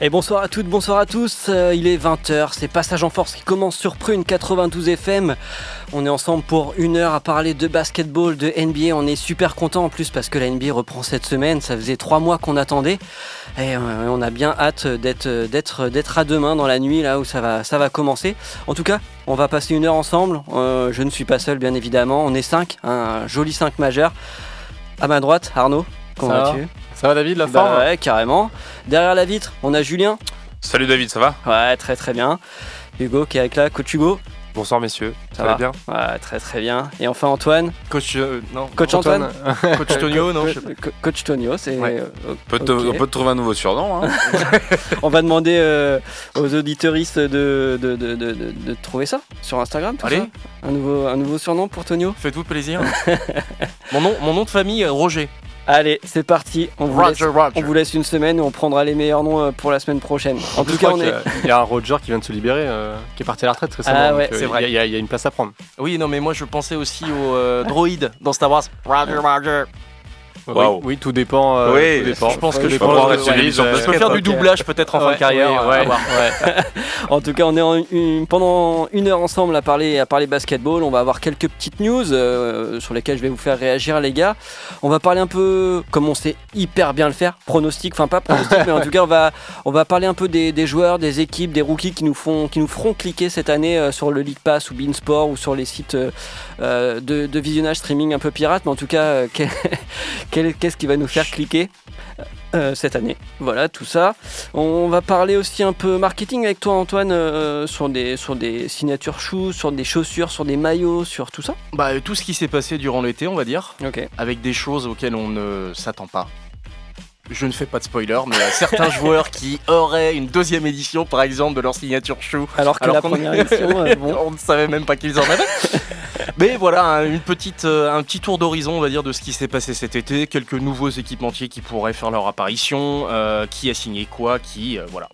Et bonsoir à toutes, bonsoir à tous. Euh, il est 20h, c'est Passage en Force qui commence sur Prune 92 FM. On est ensemble pour une heure à parler de basketball, de NBA. On est super content en plus parce que la NBA reprend cette semaine. Ça faisait trois mois qu'on attendait. Et euh, on a bien hâte d'être, d'être, d'être à demain dans la nuit là où ça va, ça va commencer. En tout cas, on va passer une heure ensemble. Euh, je ne suis pas seul bien évidemment. On est cinq, un joli 5 majeur. À ma droite, Arnaud, comment vas-tu? Ça va David, la Bah forme ouais, carrément. Derrière la vitre, on a Julien. Salut David, ça va? Ouais, très très bien. Hugo qui est avec là, coach Hugo. Bonsoir messieurs, Ça ça, va va? bien? Ouais, très très bien. Et enfin Antoine. Coach, euh, non. Coach Antoine. Coach Tonio, non. je sais pas. Co- Coach Tonio, c'est. Ouais. euh, on peut, te, ok. on peut te trouver un nouveau surnom. Hein On va demander euh, aux auditeuristes de, de, de, de, de- de trouver ça sur Instagram. tout Allez. ça? Un nouveau, un nouveau surnom pour Tonio? Faites-vous plaisir. mon, nom, mon nom de famille, Roger. Allez, c'est parti. On vous, laisse, Roger, Roger. on vous laisse une semaine et on prendra les meilleurs noms euh, pour la semaine prochaine. En tout cas, on est. Il y a un Roger qui vient de se libérer, euh, qui est parti à la retraite récemment. Ah donc, ouais, euh, c'est il y a- vrai. Il y, a- il y a une place à prendre. Oui, non, mais moi je pensais aussi au euh, droïde dans Star Wars. Roger, Roger. Waouh. Oui, oui, tout dépend. euh, Oui, tout dépend. je pense que Tout je dépend peux faire du doublage peut-être en fin de carrière. euh. En tout cas, on est en une- pendant une heure ensemble à parler, à parler basketball. On va avoir quelques petites news euh, sur lesquelles je vais vous faire réagir, les gars. On va parler un peu, comme on sait hyper bien le faire, pronostic, enfin pas pronostic, mais en tout cas, on va, on va parler un peu des, des joueurs, des équipes, des rookies qui nous, font, qui nous feront cliquer cette année euh, sur le League Pass ou Beansport ou sur les sites euh, euh, de, de visionnage streaming un peu pirates. Mais en tout cas, euh, quel- qu'est-ce qui va nous faire cliquer euh, cette année. Voilà, tout ça. On va parler aussi un peu marketing avec toi, Antoine, euh, sur, des, sur des signatures shoes, sur des chaussures, sur des maillots, sur tout ça. Bah, euh, tout ce qui s'est passé durant l'été, on va dire, Ok. avec des choses auxquelles on ne s'attend pas. Je ne fais pas de spoiler, mais certains joueurs qui auraient une deuxième édition, par exemple, de leur signature shoe, Alors que Alors la première édition, euh, bon. on ne savait même pas qu'ils en avaient. Mais voilà, un, une petite, euh, un petit tour d'horizon, on va dire, de ce qui s'est passé cet été. Quelques nouveaux équipementiers qui pourraient faire leur apparition. euh, qui a signé quoi, qui, euh, voilà.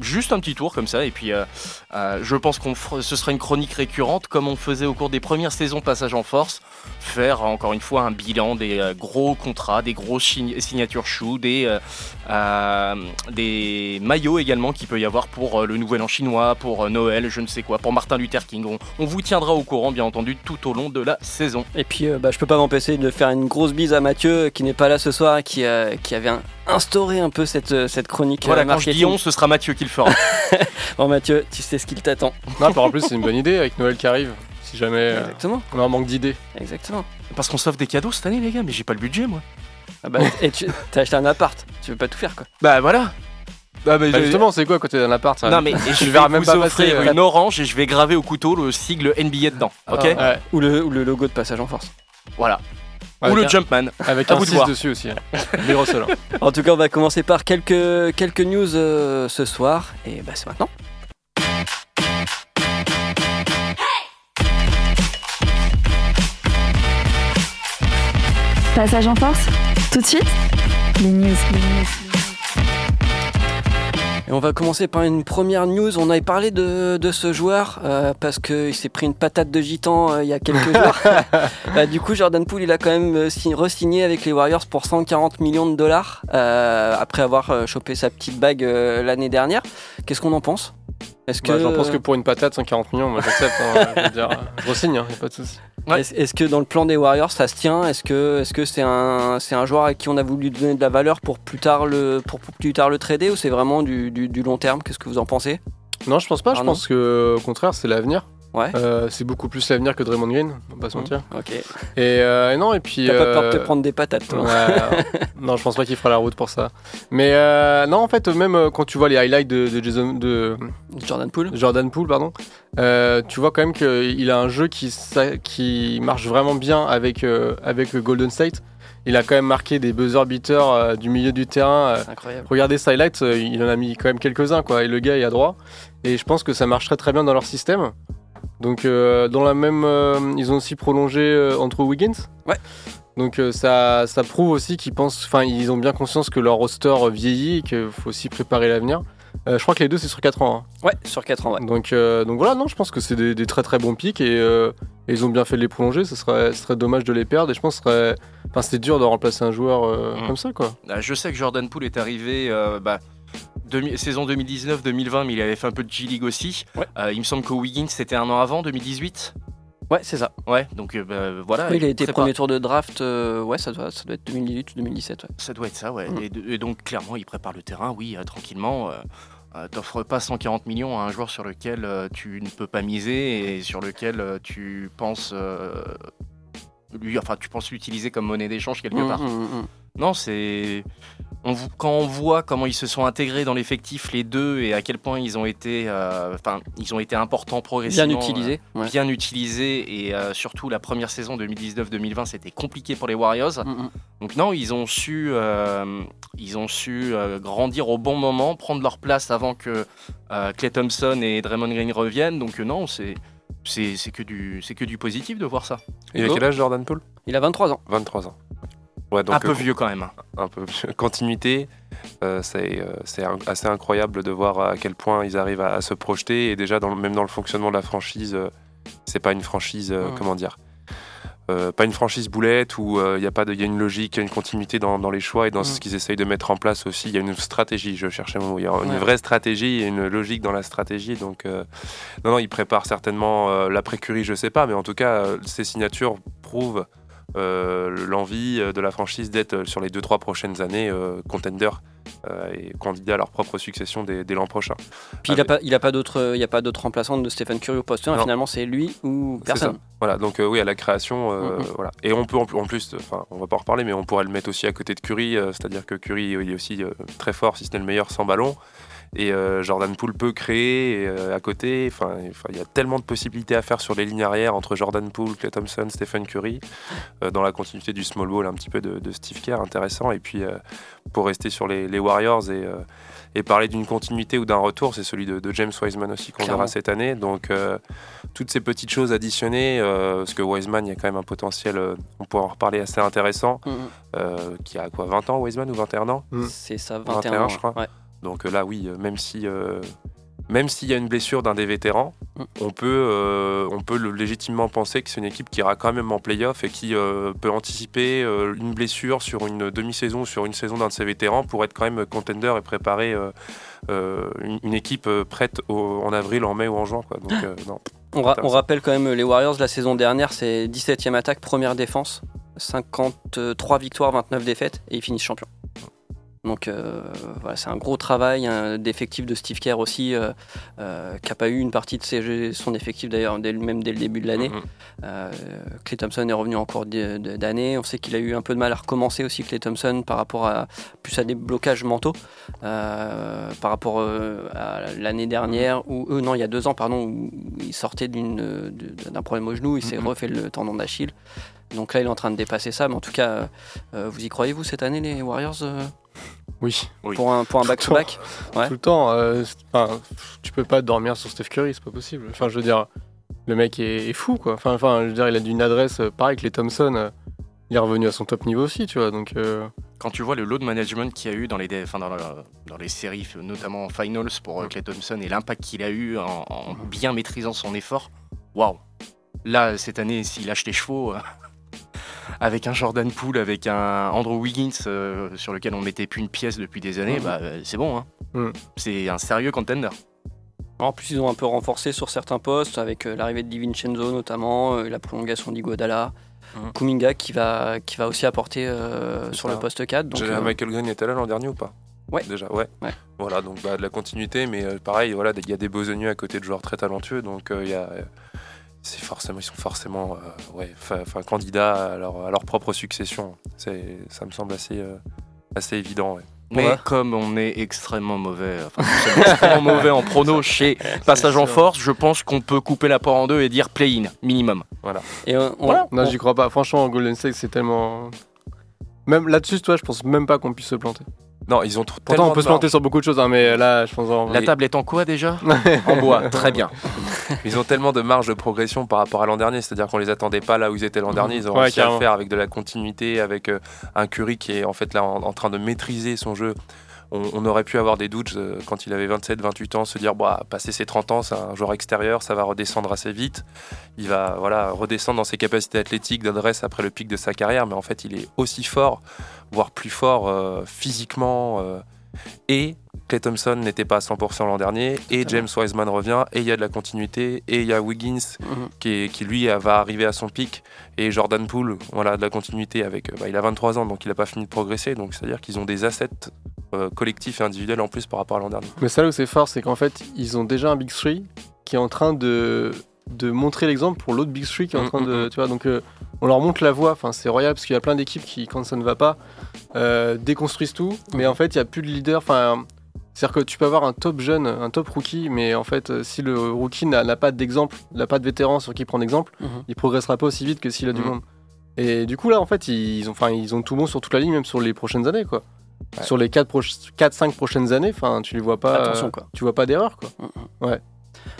Juste un petit tour comme ça, et puis euh, je pense qu'on ce sera une chronique récurrente, comme on faisait au cours des premières saisons Passage en Force, faire encore une fois un bilan des euh, gros contrats, des grosses sign- signatures choux, des, euh, des maillots également qu'il peut y avoir pour le Nouvel An chinois, pour Noël, je ne sais quoi, pour Martin Luther King. On, on vous tiendra au courant, bien entendu, tout au long de la saison. Et puis, bah, je peux pas m'empêcher de faire une grosse bise à Mathieu, qui n'est pas là ce soir, qui, qui avait un- instauré un peu cette, cette chronique. Voilà, quand je dis on, ce sera Mathieu qui le fera. Bon, Mathieu, tu sais ce qu'il t'attend. Non, puis en plus, c'est une bonne idée avec Noël qui arrive. Si jamais euh, Exactement, on a un manque d'idées. exactement. Parce qu'on s'offre des cadeaux cette année, les gars, mais j'ai pas le budget, moi. Ah bah, et tu as acheté un appart, tu veux pas tout faire quoi. Bah voilà. Ah, mais Bah, je- justement, c'est quoi à côté d'un appart ça Non mais je vais verras même vous pas offrir passer, une orange et je vais graver au couteau le sigle NBA dedans, ok Ah, ouais. Ou le, ou le logo de passage en force. Voilà. Avec Ou le un- Jumpman. Avec À un vous de 6 voir. dessus aussi. hein. Russell. hein. En tout cas, on va commencer par quelques, quelques news euh, ce soir. Et bah, c'est maintenant. Passage en Force, tout de suite, les news. Et on va commencer par une première news. On avait parlé de, de ce joueur euh, parce qu'il s'est pris une patate de gitan euh, il y a quelques jours. Bah, du coup, Jordan Poole, il a quand même euh, si- re-signé avec les Warriors pour 140 millions de dollars euh, après avoir chopé sa petite bague euh, l'année dernière. Qu'est-ce qu'on en pense? Est-ce que Bah, J'en pense que pour une patate, 140 millions, moi j'accepte. hein, je veux dire, je re-signe, hein, pas de souci. Ouais. Est-ce que dans le plan des Warriors ça se tient? Est-ce que c'est un joueur à qui on a voulu donner de la valeur pour plus tard le pour plus tard le trader ou c'est vraiment du, du- du long terme? Qu'est-ce que vous en pensez? Non, je pense pas. Je pense que au contraire, c'est l'avenir. Ouais. Euh, c'est beaucoup plus l'avenir que Draymond Green, on va pas se mentir. Ok. Et, euh, et non, et puis. T'as pas peur de te euh, prendre des patates toi Ouais, non, je pense pas qu'il fera la route pour ça. Mais euh, non, en fait, même quand tu vois les highlights de, de Jason, de Jordan Poole Jordan Poole, pardon, tu vois quand même qu'il a un jeu qui, marche vraiment bien avec, avec Golden State. Il a quand même marqué des buzzer beaters euh, du milieu du terrain. euh, C'est incroyable. regardez ses highlights, euh, il en a mis quand même quelques-uns, quoi. Et le gars est à droit. Et je pense que ça marcherait très bien dans leur système. Donc, euh, dans la même. euh, ils ont aussi prolongé euh, Andrew Wiggins. Ouais. Donc, euh, ça, ça prouve aussi qu'ils pensent. Enfin, ils ont bien conscience que leur roster vieillit et qu'il faut aussi préparer l'avenir. Euh, je crois que les deux, c'est sur 4 ans. hein. Ouais, sur 4 ans, ouais. Donc, euh, donc voilà, non, je pense que c'est des, des très très bons pics et, euh, et ils ont bien fait de les prolonger. Ce serait, dommage de les perdre et je pense que ce serait. Enfin, c'était dur de remplacer un joueur euh, Mm. comme ça, quoi. Ah, Je sais que Jordan Poole est arrivé euh, bah, saison 2019-2020, mais il avait fait un peu de G-League aussi. Ouais. Euh, il me semble que Wiggins c'était un an avant, 2018. Ouais, c'est ça. Ouais, donc euh, bah, voilà. Oui, il a été premier tour de draft, euh, ouais, ça doit, ça doit être 2018 ou 2017. Ouais. Ça doit être ça, ouais. Mm. Et, donc clairement, il prépare le terrain, oui, tranquillement. T'offres pas 140 millions à un joueur sur lequel tu ne peux pas miser et sur lequel tu penses lui, enfin, tu penses l'utiliser comme monnaie d'échange quelque Mm, part. mm. Non, c'est. On, quand on voit comment ils se sont intégrés dans l'effectif les deux et à quel point ils ont été, euh, enfin, ils ont été importants progressivement, Bien utilisé. euh, ouais. bien utilisés et euh, surtout la première saison 2019-2020 c'était compliqué pour les Warriors. Mm, mm. Donc non, ils ont su, euh, ils ont su euh, grandir au bon moment, prendre leur place avant que euh, Clay Thompson et Draymond Green reviennent. Donc non, c'est que du c'est que du positif de voir ça. Il a quel âge Jordan Poole? Il a 23 ans. 23 ans. Ouais, donc, un peu euh, vieux quand même. hein. un peu continuité. euh, c'est euh, assez incroyable de voir à quel point ils arrivent à, à se projeter et déjà dans le- même dans le fonctionnement de la franchise, euh, c'est pas une franchise euh, Ouais. comment dire. euh, pas une franchise boulette où euh, il y a pas de, y a une logique, il y a une continuité dans, dans les choix et dans ce qu'ils essayent de mettre en place aussi. Il y a une stratégie, je cherchais mon mot. Il y a une Ouais. vraie stratégie et une logique dans la stratégie. Donc, euh, non, non, ils préparent certainement euh, l'après-curie, je sais pas, mais en tout cas, euh, ces signatures prouvent euh, l'envie euh, de la franchise d'être euh, sur les 2-3 prochaines années euh, contender euh, et candidat à leur propre succession dès, dès l'an prochain. Puis il il a pas pas d'autre remplaçante de Curry au poste 1. Non. Finalement, c'est lui ou personne. Voilà, donc euh, oui, à la création, euh, Mhm. voilà. Et on peut en plus- en plus, enfin, on va pas en reparler, mais on pourrait le mettre aussi à côté de Curry, euh, c'est-à-dire que Curry euh, il est aussi euh, très fort, si ce n'est le meilleur sans ballon. Et euh, Jordan Poole peut créer euh, à côté. Enfin, il y a tellement de possibilités à faire sur les lignes arrière entre Jordan Poole, Clay Thompson, Stephen Curry, euh, dans la continuité du small ball un petit peu de, de Steve Kerr, intéressant. Et puis pour rester sur les, les Warriors et, et parler d'une continuité ou d'un retour, c'est celui de, de James Wiseman aussi qu'on verra cette année. Donc euh, toutes ces petites choses additionnées, euh, parce que Wiseman, il y a quand même un potentiel, euh, on pourrait en reparler assez intéressant, Mm, qui a quoi, 20 ans Wiseman ou 21 ans? Mm. C'est ça, 21, 21, ans, je crois. ouais. Donc euh, là, oui, euh, même si, euh, même s'il y a une blessure d'un des vétérans, Mm. on peut, euh, on peut légitimement penser que c'est une équipe qui ira quand même en playoff et qui euh, peut anticiper euh, une blessure sur une demi-saison ou sur une saison d'un de ses vétérans pour être quand même contender et préparer une, une équipe prête au- en avril, en mai ou en juin. Quoi. Donc, non. On, ra- on Intéressant. rappelle quand même les Warriors la saison dernière, c'est 17e attaque, première défense, 53 victoires, 29 défaites et ils finissent champions. Donc euh, voilà, c'est un gros travail hein, d'effectif de Steve Kerr aussi, euh, euh, qui n'a pas eu une partie de ses- son effectif d'ailleurs même dès le début de l'année. Mhm. Euh, Clay Thompson est revenu en cours de- de- d'année. On sait qu'il a eu un peu de mal à recommencer aussi, Clay Thompson, par rapport à plus à des blocages mentaux, par rapport à l'année dernière, ou euh, non, il y a deux ans, pardon, où il sortait d'une- d'un problème au genou, il s'est Mhm. refait le tendon d'Achille. Donc là, il est en train de dépasser ça. Mais en tout cas, euh, vous y croyez, vous, cette année, les Warriors, euh, Oui, Oui. pour un pour un back-to-back Ouais. tout le temps. euh, enfin, tu peux pas dormir sur Steph Curry, c'est pas possible. Enfin, je veux dire, le mec est, est fou, quoi. Enfin, enfin, je veux dire, il a une adresse euh, pareil que les Thompson. euh, il est revenu à son top niveau aussi, tu vois. Donc, euh, Quand tu vois le load management qu'il y a eu dans les, enfin, dans, la- dans les séries, notamment en finals pour euh, Clay Thompson et l'impact qu'il a eu en, en bien maîtrisant son effort, waouh! Là, cette année, s'il lâche les chevaux, euh, avec un Jordan Poole, avec un Andrew Wiggins euh, sur lequel on mettait plus une pièce depuis des années, bah, euh, c'est bon. hein. Mhm. C'est un sérieux contender. En plus, ils ont un peu renforcé sur certains postes, avec euh, l'arrivée de Di Vincenzo notamment, euh, la prolongation d'Iguodala, Mhm. Kuminga qui va, qui va aussi apporter euh, sur ça. le poste 4. Donc, Déjà, euh, Michael Green était là l'an dernier ou pas? Ouais. Déjà, ouais. Ouais. Voilà, donc bah, de la continuité, mais euh, pareil, voilà, il y a des besogneux à côté de joueurs très talentueux, donc euh, il y a, euh, c'est forcément, ils sont forcément, euh, ouais, candidats à leur, à leur propre succession. C'est, ça me semble assez, euh, assez évident. ouais. Mais Ouais. comme on est extrêmement mauvais, enfin, extrêmement mauvais en prono chez Passage en. Force, je pense qu'on peut couper la poire en deux et dire play-in, minimum. et on- voilà. on- Non, j'y crois pas. Franchement, Golden State, c'est tellement. Même là-dessus, toi, je pense même pas qu'on puisse se planter. Non, ils ont tr- Pourtant, on peut se planter sur beaucoup de choses, hein, mais là, je pense vraiment. La table est en quoi déjà En bois, très bien. Ils ont tellement de marge de progression par rapport à l'an dernier, c'est-à-dire qu'on les attendait pas là où ils étaient l'an dernier. Ils ont Ouais, réussi à le faire avec de la continuité, avec euh, un Curry qui est en fait là en, en train de maîtriser son jeu on, aurait pu avoir des doutes euh, quand il avait 27, 28 ans, se dire, bah, passer ses 30 ans, c'est un joueur extérieur, ça va redescendre assez vite. Il va voilà, redescendre dans ses capacités athlétiques, d'adresse après le pic de sa carrière, mais en fait, il est aussi fort, voire plus fort euh, physiquement. euh, et Clay Thompson n'était pas à 100% l'an dernier, et James Wiseman revient, et il y a de la continuité, et il y a Wiggins Mhm. qui, est- qui, lui va arriver à son pic, et Jordan Poole, voilà, de la continuité avec. bah, il a 23 ans, donc il n'a pas fini de progresser, donc c'est-à-dire qu'ils ont des assets euh, collectifs et individuels en plus par rapport à l'an dernier. Mais ça là où c'est fort, c'est qu'en fait, ils ont déjà un Big Three qui est en train de, de montrer l'exemple pour l'autre Big Three qui est en Mm, train mm, de. mm. Tu vois, donc euh, on leur montre la voie. Enfin, c'est royal parce qu'il y a plein d'équipes qui, quand ça ne va pas, euh, déconstruisent tout. Mais en fait, il n'y a plus de leader. Enfin, c'est-à-dire que tu peux avoir un top jeune, un top rookie, mais en fait, euh, si le rookie n'a pas d'exemple, n'a pas de vétéran sur qui prendre exemple, Mhm. il progressera pas aussi vite que s'il a du Mhm. monde. Et du coup, là, en fait, ils ont, ils ont tout bon sur toute la ligne, même sur les prochaines années, quoi. Ouais. Sur les 4-5 prochaines années, enfin, tu les vois pas. Attention, euh, quoi. Tu vois pas d'erreur, quoi.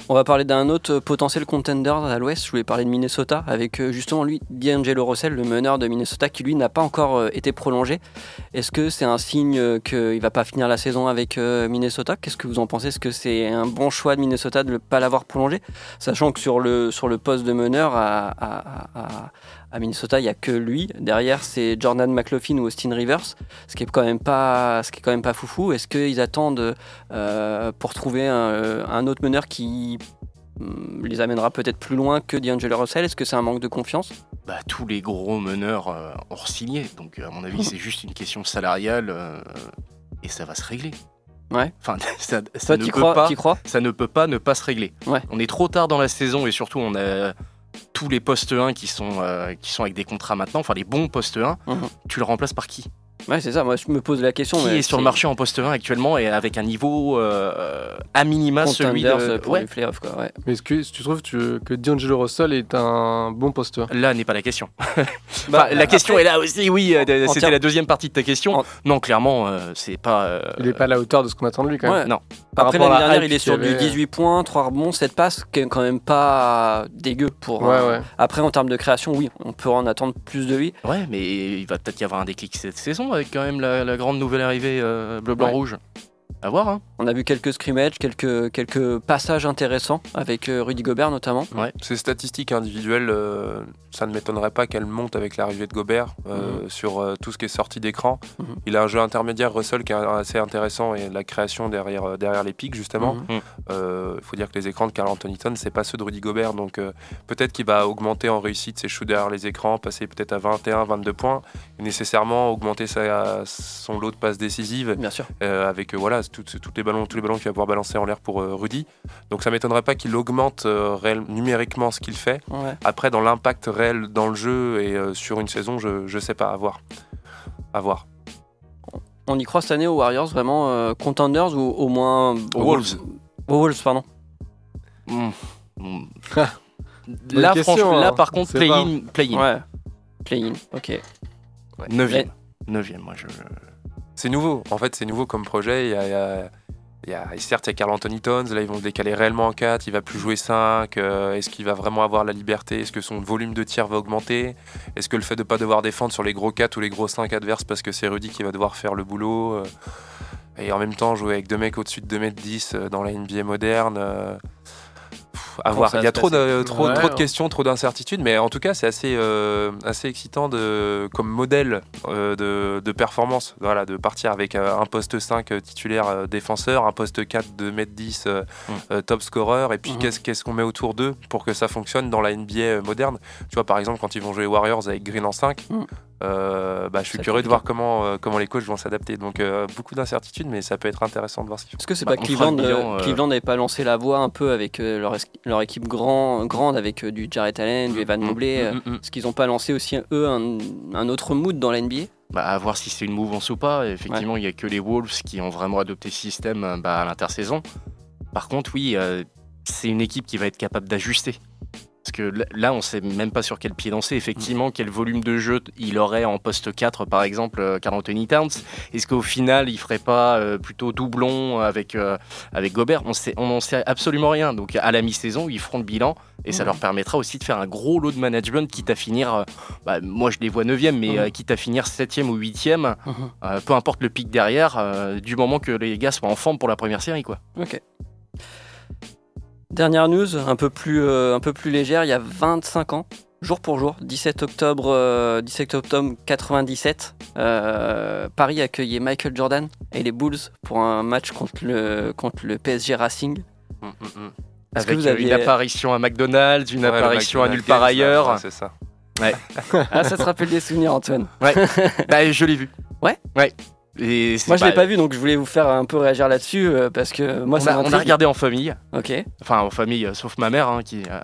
On va parler d'un autre potentiel contender à l'ouest. Je voulais parler de Minnesota avec euh, justement lui, D'Angelo Russell, le meneur de Minnesota, qui lui n'a pas encore euh, été prolongé. Est-ce que c'est un signe euh, qu'il va pas finir la saison avec Minnesota? Qu'est-ce que vous en pensez? Est-ce que c'est un bon choix de Minnesota de ne pas l'avoir prolongé? Sachant que sur le, poste de meneur à- à Minnesota, il n'y a que lui. Derrière, c'est Jordan McLaughlin ou Austin Rivers, ce qui est quand même pas, ce qui est quand même pas foufou. Est-ce qu'ils attendent euh, pour trouver un, un autre meneur qui hum, les amènera peut-être plus loin que D'Angelo Russell? Est-ce que c'est un manque de confiance? Bah, tous les gros meneurs euh, ont signé, donc à mon avis c'est juste une question salariale euh, et ça va se régler. Ouais. Enfin, ça, ça Toi, ne peut crois, pas, ça ne peut pas ne pas se régler. Ouais. On est trop tard dans la saison et surtout on a tous les postes 1 qui sont, euh, qui sont avec des contrats maintenant, enfin les bons postes 1, Mhm. tu le remplaces par qui? Ouais, c'est ça. Moi, je me pose la question. Qui mais est sur le marché en poste 1 actuellement et avec un niveau euh, à minima celui de... pour Ouais, les playoffs, quoi. Ouais. Mais est-ce que tu trouves tu- que D'Angelo Russell est un bon posteur Là n'est pas la question. Bah, Enfin, la question est là aussi, oui. euh, C'était la deuxième partie de ta question. En- Non, clairement, euh, c'est pas. euh, Il est pas à la hauteur de ce qu'on attend de lui, quand même. Ouais. Non. Par Après rapport l'année dernière, il est sur du avait. 18 points, 3 rebonds, 7 passes, qui est quand même pas dégueu pour. Ouais, un- ouais. Après, en termes de création, oui, on peut en attendre plus de lui. Ouais, mais il va peut-être y avoir un déclic cette saison avec quand même la, la grande nouvelle arrivée euh, bleu, blanc, Ouais. Rouge. À voir, hein. On a vu quelques scrimmages, quelques, quelques passages intéressants avec euh, Rudy Gobert notamment. Ces statistiques individuelles, euh, ça ne m'étonnerait pas qu'elles montent avec l'arrivée de Gobert euh, sur euh, tout ce qui est sorti d'écran. Mhm. Il a un jeu intermédiaire, Russell, qui est assez intéressant et la création derrière, euh, derrière les pics, justement. Mhm. Mhm. Euh, Il faut dire que les écrans de Carl Anthony Towns, c'est pas ceux de Rudy Gobert. Donc euh, peut-être qu'il va augmenter en réussite ses shoots derrière les écrans, passer peut-être à 21, 22 points, et nécessairement augmenter sa, son lot de passes décisives Bien sûr. euh, avec euh, voilà tout- toutes les ballons, tous les ballons qu'il va pouvoir balancer en l'air pour euh, Rudy. Donc ça m'étonnerait pas qu'il augmente euh, réel- numériquement ce qu'il fait. Ouais. Après, dans l'impact réel dans le jeu et euh, sur une saison, je, je sais pas, à voir. À voir. On y croit cette année aux Warriors, vraiment euh, contenders ou au moins. Aux Wolves. Aux Wolves, pardon. Mm. Mm. Bonne là, question, franchement, là, hein. par contre, play-in. Play-in. Ouais. Play-in, ok. Neuvième. Neuvième, moi je. C'est nouveau. En fait, c'est nouveau comme projet. Il y a, certes, il y a Carl Anthony Towns. Là, ils vont le décaler réellement en 4. Il va plus jouer 5. euh, Est-ce qu'il va vraiment avoir la liberté? Est-ce que son volume de tir va augmenter? Est-ce que le fait de ne pas devoir défendre sur les gros 4 ou les gros 5 adverses parce que c'est Rudy qui va devoir faire le boulot euh, Et en même temps, jouer avec deux mecs au-dessus de 2m10 euh, dans la NBA moderne. À voir. Il y a trop de, trop, Ouais, trop de questions, trop d'incertitudes, mais en tout cas, c'est assez, euh, assez excitant de, comme modèle euh, de, de performance. Voilà, de partir avec euh, un poste 5 euh, titulaire défenseur, un poste 4 de m 10 euh, Mm. euh, top scorer, et puis Mhm. qu'est-ce qu'est-ce qu'on met autour d'eux pour que ça fonctionne dans la NBA moderne? Tu vois, par exemple, quand ils vont jouer Warriors avec Green en 5, Mm. Euh, bah, je suis curieux de voir comment, euh, comment les coachs vont s'adapter. Donc, euh, beaucoup d'incertitudes, mais ça peut être intéressant de voir ce qu'ils font. Est-ce que c'est Bah, pas Cleveland euh, euh, Cleveland n'avait pas lancé la voie un peu avec euh, leur, leur équipe grand, grande avec euh, du Jarrett Allen, du Evan Mm, Mobley Mm, mm, mm. Est-ce qu'ils n'ont pas lancé aussi eux un, un autre mood dans la NBA Bah, à voir si c'est une mouvance ou pas. Effectivement, il y a que les Wolves qui ont vraiment adopté ce système bah, à l'intersaison. Par contre, oui, euh, c'est une équipe qui va être capable d'ajuster. Que là, on sait même pas sur quel pied danser. Effectivement, quel volume de jeu il aurait en poste 4, par exemple, euh, Karl Anthony Towns. Est-ce qu'au final, il ferait pas euh, plutôt doublon avec, euh, avec Gobert? On sait, on n'en sait absolument rien. Donc, à la mi-saison, ils feront le bilan et ça leur permettra aussi de faire un gros lot de management, quitte à finir, euh, bah, moi je les vois 9e, mais euh, quitte à finir 7e ou 8e, Mhm. euh, peu importe le pic derrière, euh, du moment que les gars soient en forme pour la première série. quoi. Ok. Dernière news, un peu plus, euh, un peu plus légère, il y a 25 ans, jour pour jour, 17 octobre, euh, 17 octobre 97, euh, Paris accueillait Michael Jordan et les Bulls pour un match contre le, contre le PSG Racing. Est-ce que Avec vous euh, aviez- une apparition à McDonald's, une Ouais, apparition à nulle part Games, ailleurs. ouais, c'est ça. Ah, ça te rappelle des souvenirs, Antoine Bah, je l'ai vu. Ouais? Ouais. Et Moi, je l'ai pas- vu, donc je voulais vous faire un peu réagir là-dessus euh, parce que moi, on, ça a, on a regardé en famille, Ok, enfin en famille, euh, sauf ma mère, hein, qui, euh,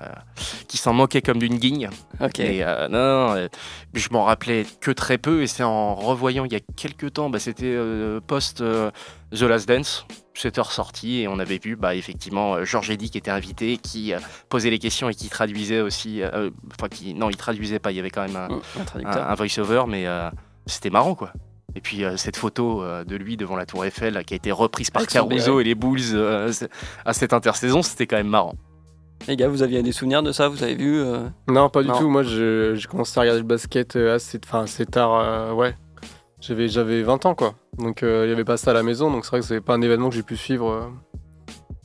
qui s'en moquait comme d'une guigne. ok. Et non, non, je m'en rappelais que très peu, et c'est en revoyant il y a quelques temps, bah, c'était post The Last Dance, c'était ressorti, et on avait vu bah, effectivement Georges Eddy qui était invité, qui posait les questions et qui traduisait aussi, enfin qui, non, il traduisait pas, il y avait quand même un, Hum, un un, voice-over, mais c'était marrant quoi. Et puis euh, cette photo euh, de lui devant la Tour Eiffel là, qui a été reprise par Avec son Caruso et les Bulls euh, à cette intersaison, c'était quand même marrant. Les gars, vous aviez des souvenirs de ça? Vous avez vu euh, Non, pas du Non. tout. Moi, je- j'ai commencé à regarder le basket euh, assez, enfin, assez tard. euh, ouais. J'avais, j'avais 20 ans, quoi. Donc, euh, il n'y avait pas ça à la maison. Donc, c'est vrai que c'est pas un événement que j'ai pu suivre,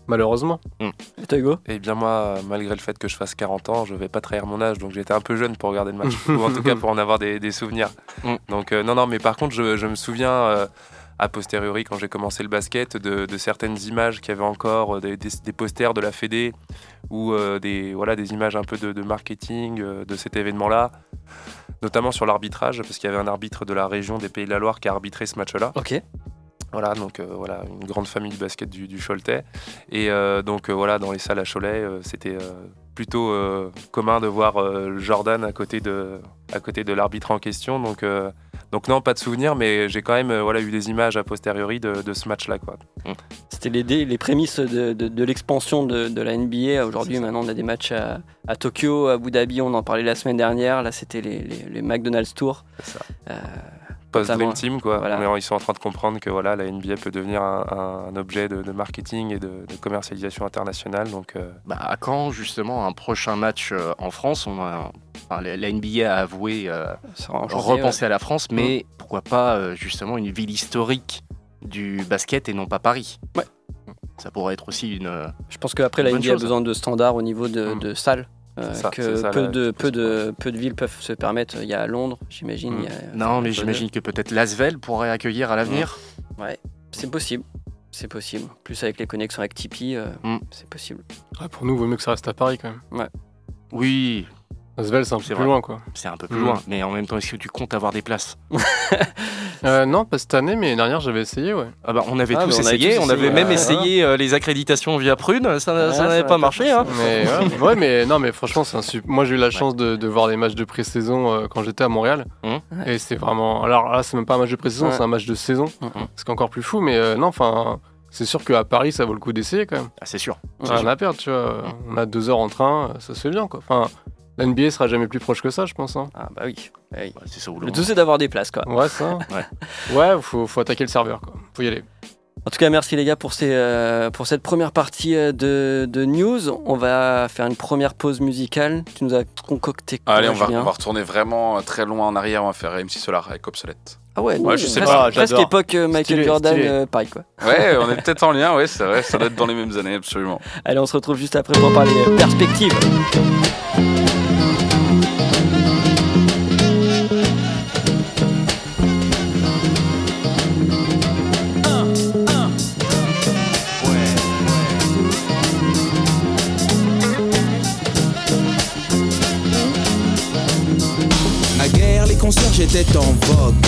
malheureusement. et toi, Hugo? Et bien moi, malgré le fait que je fasse 40 ans, je vais pas trahir mon âge, donc j'étais un peu jeune pour regarder le match, ou en tout cas pour en avoir des, des souvenirs. Mm. Donc euh, non, non, mais par contre, je, je me souviens euh, a posteriori quand j'ai commencé le basket de, de certaines images qu'il y avait encore, euh, des, des- des posters de la Fédé ou euh, des voilà des images un peu de, de marketing euh, de cet événement-là, notamment sur l'arbitrage, parce qu'il y avait un arbitre de la région des Pays de la Loire qui a arbitré ce match-là. Ok. Voilà, donc euh, voilà, une grande famille du basket du, du Choletais. Et euh, donc euh, voilà, dans les salles à Cholet, c'était plutôt commun de voir Jordan à côté de, à côté de l'arbitre en question. Donc, donc non, pas de souvenir, mais j'ai quand même voilà, eu des images a posteriori de, de ce match-là. Quoi. C'était les, prémices de, de- de l'expansion de, de la NBA. Aujourd'hui, maintenant, on a des matchs à, à Tokyo, à Abu Dhabi, on en parlait la semaine dernière. Là, c'était les, les- les McDonald's Tour. C'est ça. Post-Dream Team, quoi. voilà. Mais ils sont en train de comprendre que voilà, la NBA peut devenir un, objet de, de marketing et de, de commercialisation internationale. Donc, euh, Bah, à quand justement un prochain match euh, en France? On a, enfin, la, NBA a avoué euh, repenser à la France, mais pourquoi pas euh, justement une ville historique du basket et non pas Paris? Ouais. Ça pourrait être aussi une. Je pense qu'après, la NBA a besoin de standards au niveau de, Mm. de salles. Euh, ça, que ça, peu, la- de, peu, de, peu de villes peuvent se permettre. Il y a Londres, j'imagine. Mm. a- Non, mais j'imagine que peut-être Lasvel pourrait accueillir à l'avenir. C'est possible. C'est possible. Plus avec les connexions avec Tipeee, euh, Mm. c'est possible. Ouais, pour nous, il vaut mieux que ça reste à Paris, quand même. Oui, Asvel, c'est un peu plus vrai. loin, quoi. c'est un peu plus loin, mais en même temps, est-ce que tu comptes avoir des places? Euh, non, pas cette année, mais l'année dernière, j'avais essayé, ouais. ah bah, On avait Ah, tous mais on avait essayé, tous on avait essayé, même ouais. essayé euh, les accréditations via Prune, ça, ça Ouais, ça n'avait va pas marché. Hein. Mais, ouais, ouais, mais non, mais franchement, c'est un sup- moi j'ai eu la chance de, de voir des matchs de pré-saison euh, quand j'étais à Montréal. Mhm. Et c'est vraiment. Alors là, c'est même pas un match de pré-saison, Ouais. c'est un match de saison. Mhm. C'est encore plus fou, mais euh, non, enfin, c'est sûr qu'à Paris, ça vaut le coup d'essayer quand même. Ah, c'est sûr. On a rien à perdre, tu vois. On a deux heures en train, ça se fait bien, quoi. Enfin, la NBA sera jamais plus proche que ça, je pense. hein. Ah bah oui. Bah oui. Ouais, c'est ça le Le tout, c'est d'avoir des places, quoi. Ouais, ça. Ouais. Ouais, faut, faut attaquer le serveur, quoi. Faut y aller. En tout cas, merci les gars pour, ces, euh, pour cette première partie euh, de, de news. On va faire une première pause musicale. Tu nous as concocté quoi, Allez, on va, on va retourner vraiment très loin en arrière. On va faire MC Solar avec Obsolète. Ah ouais, Ouais, je sais presque, pas, presque époque euh, Michael Stylé, Jordan, stylé. euh, pareil quoi. Ouais, on est peut-être en lien, ouais, c'est vrai. Ça doit être dans les mêmes années, absolument. Allez, on se retrouve juste après pour parler euh, concierges étaient en vogue.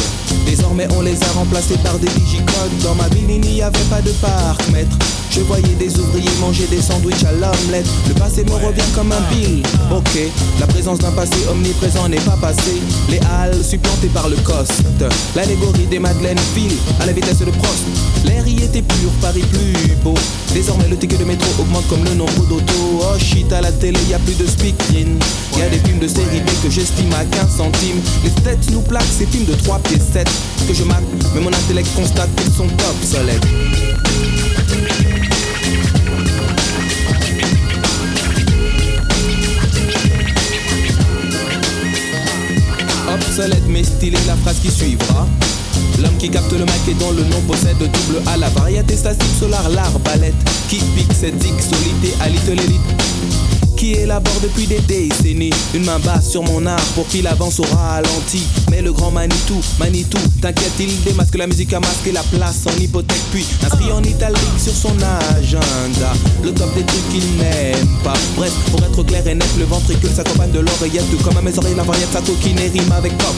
Désormais, on les a remplacés par des digicodes. Dans ma ville, il n'y avait pas de parc, maître. Je voyais des ouvriers manger des sandwichs à l'omelette. Le passé me revient comme un bill. Ok, la présence d'un passé omniprésent n'est pas passé. Les halles supplantées par le coste. L'allégorie des Madeleines file à la vitesse de Prost. L'air y était pur, Paris plus beau. Désormais le ticket de métro augmente comme le nombre d'autos. Oh shit, à la télé y a plus de speaking. Y a des films de série B que j'estime à 15 centimes. Les têtes nous plaquent ces films de 3 pieds 7 je marque, mais mon intellect constate qu'ils sont obsolètes. Obsolète mais stylé la phrase qui suivra. L'homme qui capte le mic et dont le nom possède double A La variété statique solar, l'arbalète Qui pique cette zik solité à little elite qui élabore depuis des décennies? Une main basse sur mon art pour qu'il avance au ralenti. Mais le grand Manitou, Manitou, t'inquiète il démasque la musique à masquer la place en hypothèque. Puis inscrit en italique sur son agenda. Le top des trucs qu'il n'aime pas. Bref, pour être clair et net, le ventricule s'accompagne de l'oreillette. Tout comme à mes oreilles la variette, sa coquine rime avec pop,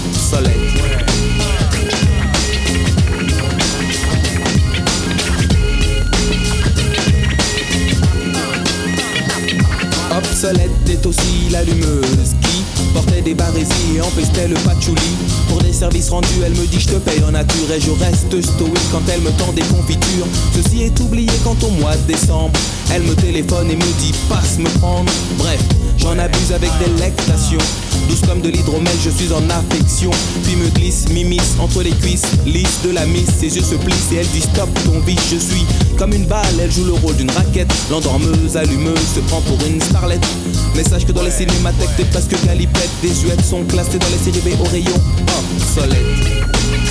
solette est aussi l'allumeuse qui portait des barésies et empestait le patchouli. Pour des services rendus, elle me dit je te paye en nature et je reste stoïque quand elle me tend des confitures. Ceci est oublié quand au mois de décembre, elle me téléphone et me dit passe me prendre. Bref, j'en abuse avec délectation. Douce comme de l'hydromel, je suis en affection. Puis me glisse, m'immisce entre les cuisses, lisse de la miss. Ses yeux se plissent et elle dit stop ton vice. Je suis comme une balle, elle joue le rôle d'une raquette. L'endormeuse, allumeuse, se prend pour une starlette. Mais sache que dans les cinémathèques, t'es presque galipette. Des huettes sont classées dans les séries B au rayon obsolète.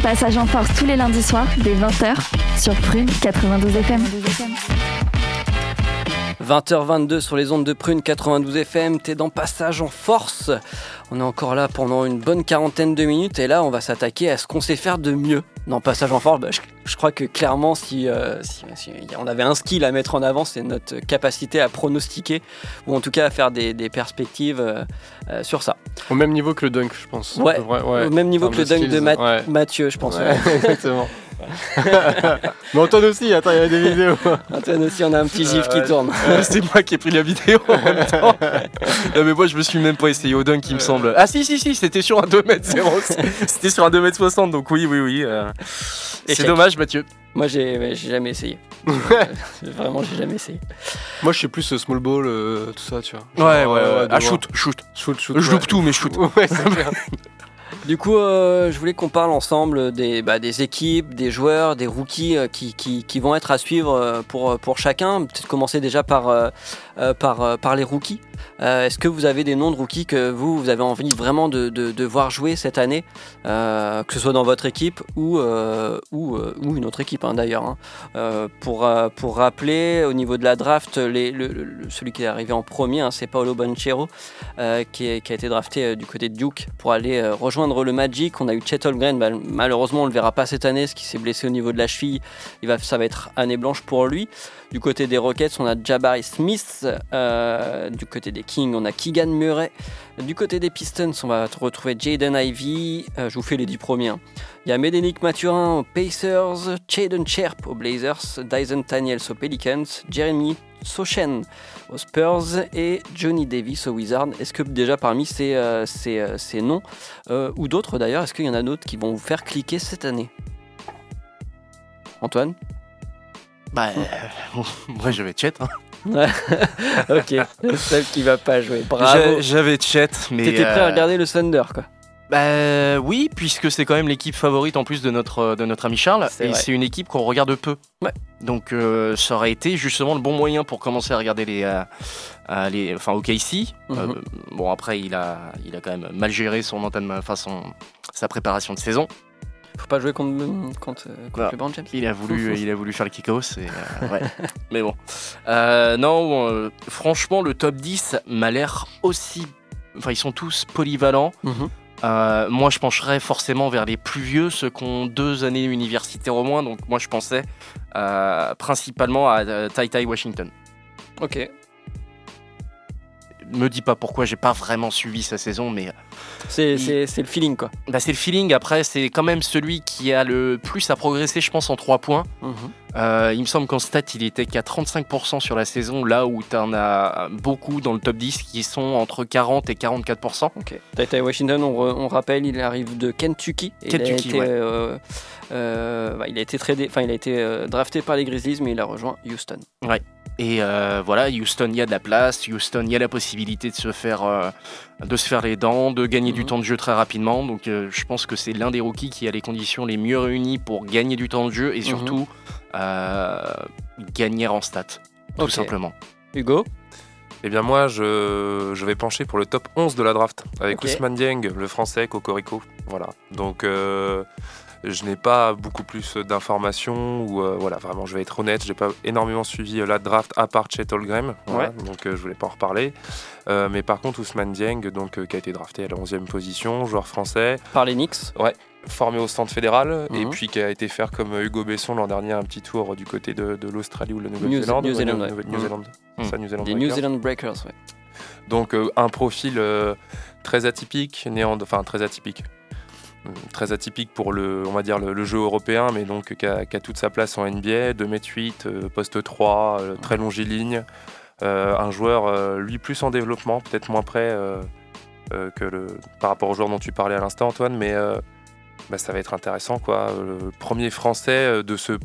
Passage en Force tous les lundis soirs dès 20h sur Prune 92 FM. 20h22 sur les ondes de Prune 92 FM, t'es dans Passage en Force. On est encore là pendant une bonne quarantaine de minutes et là on va s'attaquer à ce qu'on sait faire de mieux. Dans Passage en Force, bah, je, je crois que clairement si, euh, si- si on avait un skill à mettre en avant, c'est notre capacité à pronostiquer ou en tout cas à faire des, des perspectives euh, euh, sur ça. Au même niveau que le dunk, je pense. Ouais, ouais. Au même niveau que le dunk de ouais. Mathieu, je pense. Ouais, exactement. Mais Antoine aussi, attends, il y avait des vidéos. Antoine aussi, on a un petit gif qui tourne. c'est moi qui ai pris la vidéo en même temps. Non, mais moi je me suis même pas essayé au dunk il me semble. Ah si si si c'était sur un 2m0 C'était sur un 2m60 donc oui oui oui. euh, C'est dommage Mathieu. Moi, j'ai jamais essayé. Vraiment, j'ai jamais essayé. Moi, je suis plus euh, small ball, euh, tout ça, tu vois. Ouais Genre, ouais, euh, ouais. Ah shoot shoot. Shoot, shoot. Je ouais. loupe tout mais shoot. Ouais, c'est clair. Du coup, euh, je voulais qu'on parle ensemble des, bah, des équipes, des joueurs, des rookies euh, qui, qui- qui vont être à suivre euh, pour, pour chacun. Peut-être commencer déjà par, euh, euh, par, euh, par les rookies. Euh, Est-ce que vous avez des noms de rookies que vous, avez envie vraiment de, voir jouer cette année, euh, que ce soit dans votre équipe ou, euh, ou, euh, ou une autre équipe hein, d'ailleurs hein. Euh, pour, euh, rappeler, au niveau de la draft, celui qui est arrivé en premier, hein, c'est Paolo Banchero, euh, qui, a été drafté euh, du côté de Duke pour aller euh, rejoindre le Magic. On a eu Chet Holmgren, malheureusement on le verra pas cette année, ce qui s'est blessé au niveau de la cheville. Ça va être année blanche pour lui. Du côté des Rockets, on a Jabari Smith. Euh, du côté des Kings, on a Keegan Murray. Du côté des Pistons, on va retrouver Jaden Ivey. Euh, je vous fais les 10 premiers. hein. Il y a Médénic Mathurin aux Pacers, Jaden Sherp aux Blazers, Dyson Daniels aux Pelicans, Jeremy Sochen aux Spurs et Johnny Davis aux Wizards. Est-ce que déjà parmi ces, euh, noms, ou d'autres d'ailleurs, est-ce qu'il y en a d'autres qui vont vous faire cliquer cette année? Antoine? Bah euh, moi j'avais Chet. hein. Ok, le seul qui va pas jouer. J'a- Bravo. J'avais Chet mais. T'étais prêt à euh, regarder le Thunder quoi. Bah oui, puisque c'est quand même l'équipe favorite en plus de notre, de notre ami Charles. C'est Et vrai. c'est une équipe qu'on regarde peu. Ouais. Donc euh, ça aurait été justement le bon moyen pour commencer à regarder les. euh, euh, les enfin, OKC. Euh, Mhm. bon, après, il a, il a quand même mal géré son entraînement, enfin, son- sa préparation de saison. Faut pas jouer contre, contre, euh, contre LeBron James. Il a voulu, il a voulu faire le kick-off. et, euh, ouais. Mais bon. Euh, non, franchement, le top 10 m'a l'air aussi. Enfin, ils sont tous polyvalents. Mhm. Euh, moi, je pencherais forcément vers les plus vieux, ceux qui ont deux années universitaires au moins. Donc, moi, je pensais euh, principalement à euh, Tai Tai Washington. Ok. Me dis pas pourquoi j'ai pas vraiment suivi sa saison, mais C'est Il- c'est- le feeling quoi. bah, c'est le feeling. Après, c'est quand même celui qui a le plus à progresser, je pense, en 3 points. Mhm. Euh, il me semble qu'en stat, il était qu'à 35% sur la saison, là où tu en as beaucoup dans le top 10 qui sont entre 40 et 44%. Ok. Tata Washington, on, re- on rappelle, il arrive de Kentucky. Kentucky, il a été, ouais. euh, euh, bah, il a été tradé, il a été euh, drafté par les Grizzlies, mais il a rejoint Houston. Et euh, voilà, Houston, il y a de la place. Houston, il y a la possibilité de se faire, euh, de se faire les dents, de gagner du Mhm. temps de jeu très rapidement. Donc, euh, je pense que c'est l'un des rookies qui a les conditions les mieux réunies pour gagner du temps de jeu et Mhm. surtout euh, gagner en stats, tout simplement. Hugo? Eh bien moi, je, je vais pencher pour le top 11 de la draft, avec Ok. Ousmane Dieng, le français, Cocorico. Voilà. Donc euh, je n'ai pas beaucoup plus d'informations, ou euh, voilà, vraiment, je vais être honnête, j'ai pas énormément suivi euh, la draft, à part Chet Holmgren, voilà, donc euh, je voulais pas en reparler. Euh, mais par contre, Ousmane Dieng, donc, qui a été drafté à la 11e position, joueur français, Par les Knicks. formé au centre fédéral, et Mhm. puis qui a été faire comme Hugo Besson l'an dernier, un petit tour du côté de, de l'Australie ou de la New- Nouvelle-Zélande. New Ouais, Zealand, New- ouais. New- New Mhm. Zealand. Mhm. Ça, New Zealand Des New Breakers. Zealand Breakers, ouais. Donc euh, un profil euh, très atypique, néant, enfin très atypique, très atypique pour le, on va dire le, jeu européen, mais donc qui a, toute sa place en NBA, 2m8, euh, poste 3, euh, très longiligne, Euh, un joueur euh, lui plus en développement, peut-être moins prêt que le, par rapport au joueur dont tu parlais à l'instant Antoine, mais bah, ça va être intéressant quoi. Le premier français de ce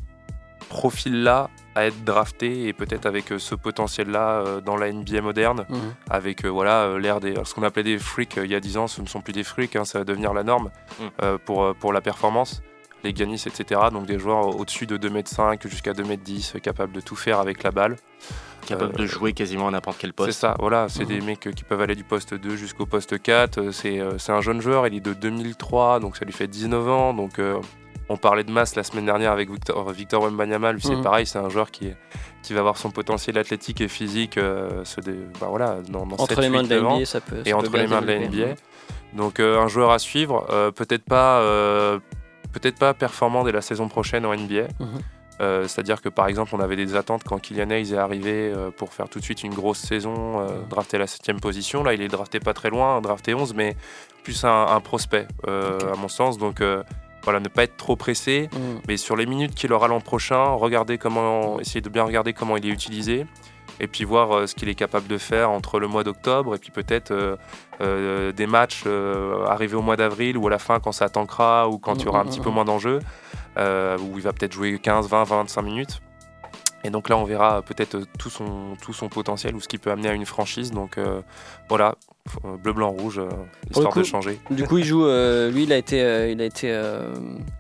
profil-là à être drafté et peut-être avec euh, ce potentiel-là euh, dans la NBA moderne Mhm. avec euh, voilà euh, l'ère des ce qu'on appelait des freaks euh, il y a 10 ans ce ne sont plus des freaks hein, ça va devenir la norme Mm. euh, pour, pour la performance les Giannis etc donc des joueurs au-dessus de 2m5 jusqu'à 2m10 euh, capables de tout faire avec la balle Capable Euh, de jouer quasiment à n'importe quel c'est poste. ça voilà c'est Mhm. des mecs euh, qui peuvent aller du poste 2 jusqu'au poste 4 euh, c'est euh, c'est un jeune joueur il est de 2003 donc ça lui fait 19 ans donc euh, on parlait de masse la semaine dernière avec Victor, Victor Wembanyama, lui c'est Mhm. pareil, c'est un joueur qui, qui va avoir son potentiel athlétique et physique euh, se dé- bah voilà, dans, dans Entre 7, les mains 8, de la 9 ans NBA, ça peut. et ça entre les mains de la. Donc euh, un joueur à suivre, euh, peut-être pas, euh, peut-être pas performant dès la saison prochaine en NBA. Mhm. Euh, C'est-à-dire que par exemple, on avait des attentes quand Kylian Hayes est arrivé euh, pour faire tout de suite une grosse saison, euh, drafté à la 7 position. Là, il est drafté pas très loin, drafté 11, mais plus un, un prospect, euh, à mon sens. Donc euh, voilà, ne pas être trop pressé. Mhm. Mais sur les minutes qu'il aura l'an prochain, regardez comment, essayer de bien regarder comment il est utilisé. Et puis voir euh, ce qu'il est capable de faire entre le mois d'octobre et puis peut-être euh, euh, des matchs arrivés au mois d'avril ou à la fin quand ça tankera ou quand il y aura un petit peu moins d'enjeux, où il va peut-être jouer 15, 20, 25 minutes. Et donc là, on verra peut-être euh, tout son, tout son potentiel ou ce qu'il peut amener à une franchise. Donc euh, voilà, euh, bleu, blanc, rouge, euh, histoire coup, de changer. Du coup, il joue. euh, lui, il a été, euh, il a été euh,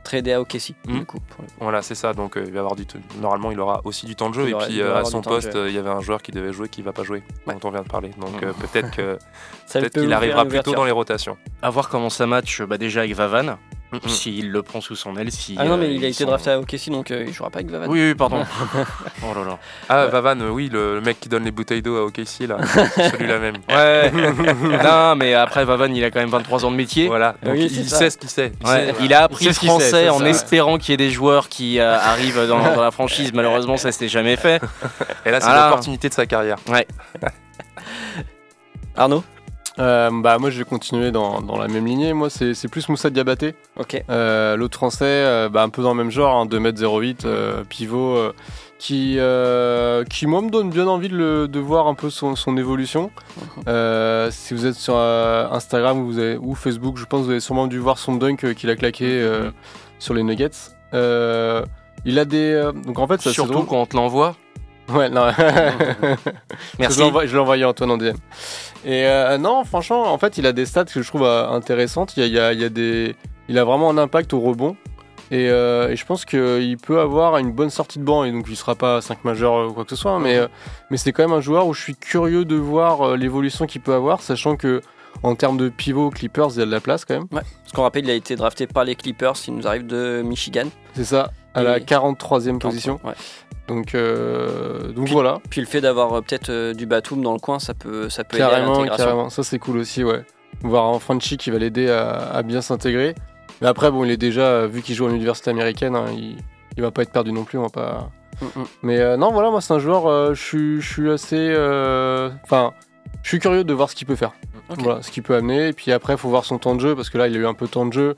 tradé à OKC. Du coup, pour le coup. Voilà, c'est ça. Donc, euh, il va avoir du normalement, il aura aussi du temps de jeu. Il et aura- puis, euh, à son poste, euh, il y avait un joueur qui devait jouer qui va pas jouer, Ouais. dont on vient de parler. Donc, euh, peut-être peut-être peut qu'il ouvrir arrivera plus tôt dans les rotations. À voir comment ça match bah, déjà avec Vavan, Mhm. s'il le prend sous son aile. Si, Ah non, euh, mais il a été sont- drafté à OKC, donc euh, il jouera pas avec Vavan. Oui, oui, pardon. oh là là. Ah, Ouais. Vavan, euh, oui, le, le mec qui donne les bouteilles d'eau à OKC, là, celui-là même. Ouais. non, mais après Vavan, il a quand même 23 ans de métier. Voilà, donc Oui, il, sait ce qu'il sait. Il Ouais, sait, il a appris Il le sait ce qu'il sait, français en ça. espérant qu'il y ait des joueurs qui euh, arrivent dans, dans la franchise. Malheureusement, ça s'est jamais fait. Et là, c'est Voilà. l'opportunité de sa carrière. Arnaud? Euh, bah, moi, je vais continuer dans, dans la même lignée. Moi, c'est c'est plus Moussa Diabaté. Ok. Euh, L'autre français, euh, bah, un peu dans le même genre, hein, 2m08, euh, pivot, qui, qui, moi, me donne bien envie de, le- de voir un peu son, son évolution. Si vous êtes sur Instagram vous avez, ou Facebook, je pense que vous avez sûrement dû voir son dunk qu'il a claqué euh, sur les Nuggets. Il a des. donc en fait, ça, Surtout quand on te l'envoie. Ouais, non. Merci. Je l'ai envoyé à Antoine en DM. Et euh, non, franchement, en fait, il a des stats que je trouve euh, intéressantes. Il, y a, il, y a, il, y a des... il a vraiment un impact au rebond. Et, euh, et je pense qu'il peut avoir une bonne sortie de banc. Et donc, il sera pas 5 majeur ou quoi que ce soit. hein, Mais, euh, mais c'est quand même un joueur où je suis curieux de voir euh, l'évolution qu'il peut avoir, sachant que en termes de pivot Clippers, il y a de la place quand même. Parce qu'on rappelle, il a été drafté par les Clippers, il nous arrive de Michigan. C'est ça, à la Et- 43e position. Ouais. Donc, euh, donc voilà, Puis le fait d'avoir euh, peut-être euh, du Batum dans le coin, ça peut, ça peut aider à carrément, carrément. Ça c'est cool aussi, ouais. Voir un Franchi qui va l'aider à, à bien s'intégrer. Mais après, bon, il est déjà, vu qu'il joue à l'université américaine, hein, il, il va pas être perdu non plus, on va pas. Mm, mm. Mais non, voilà, moi c'est un joueur, je suis- assez. Enfin, je suis curieux de voir ce qu'il peut faire. Voilà, ce qu'il peut amener. Et puis après, il faut voir son temps de jeu, parce que là, il a eu un peu de temps de jeu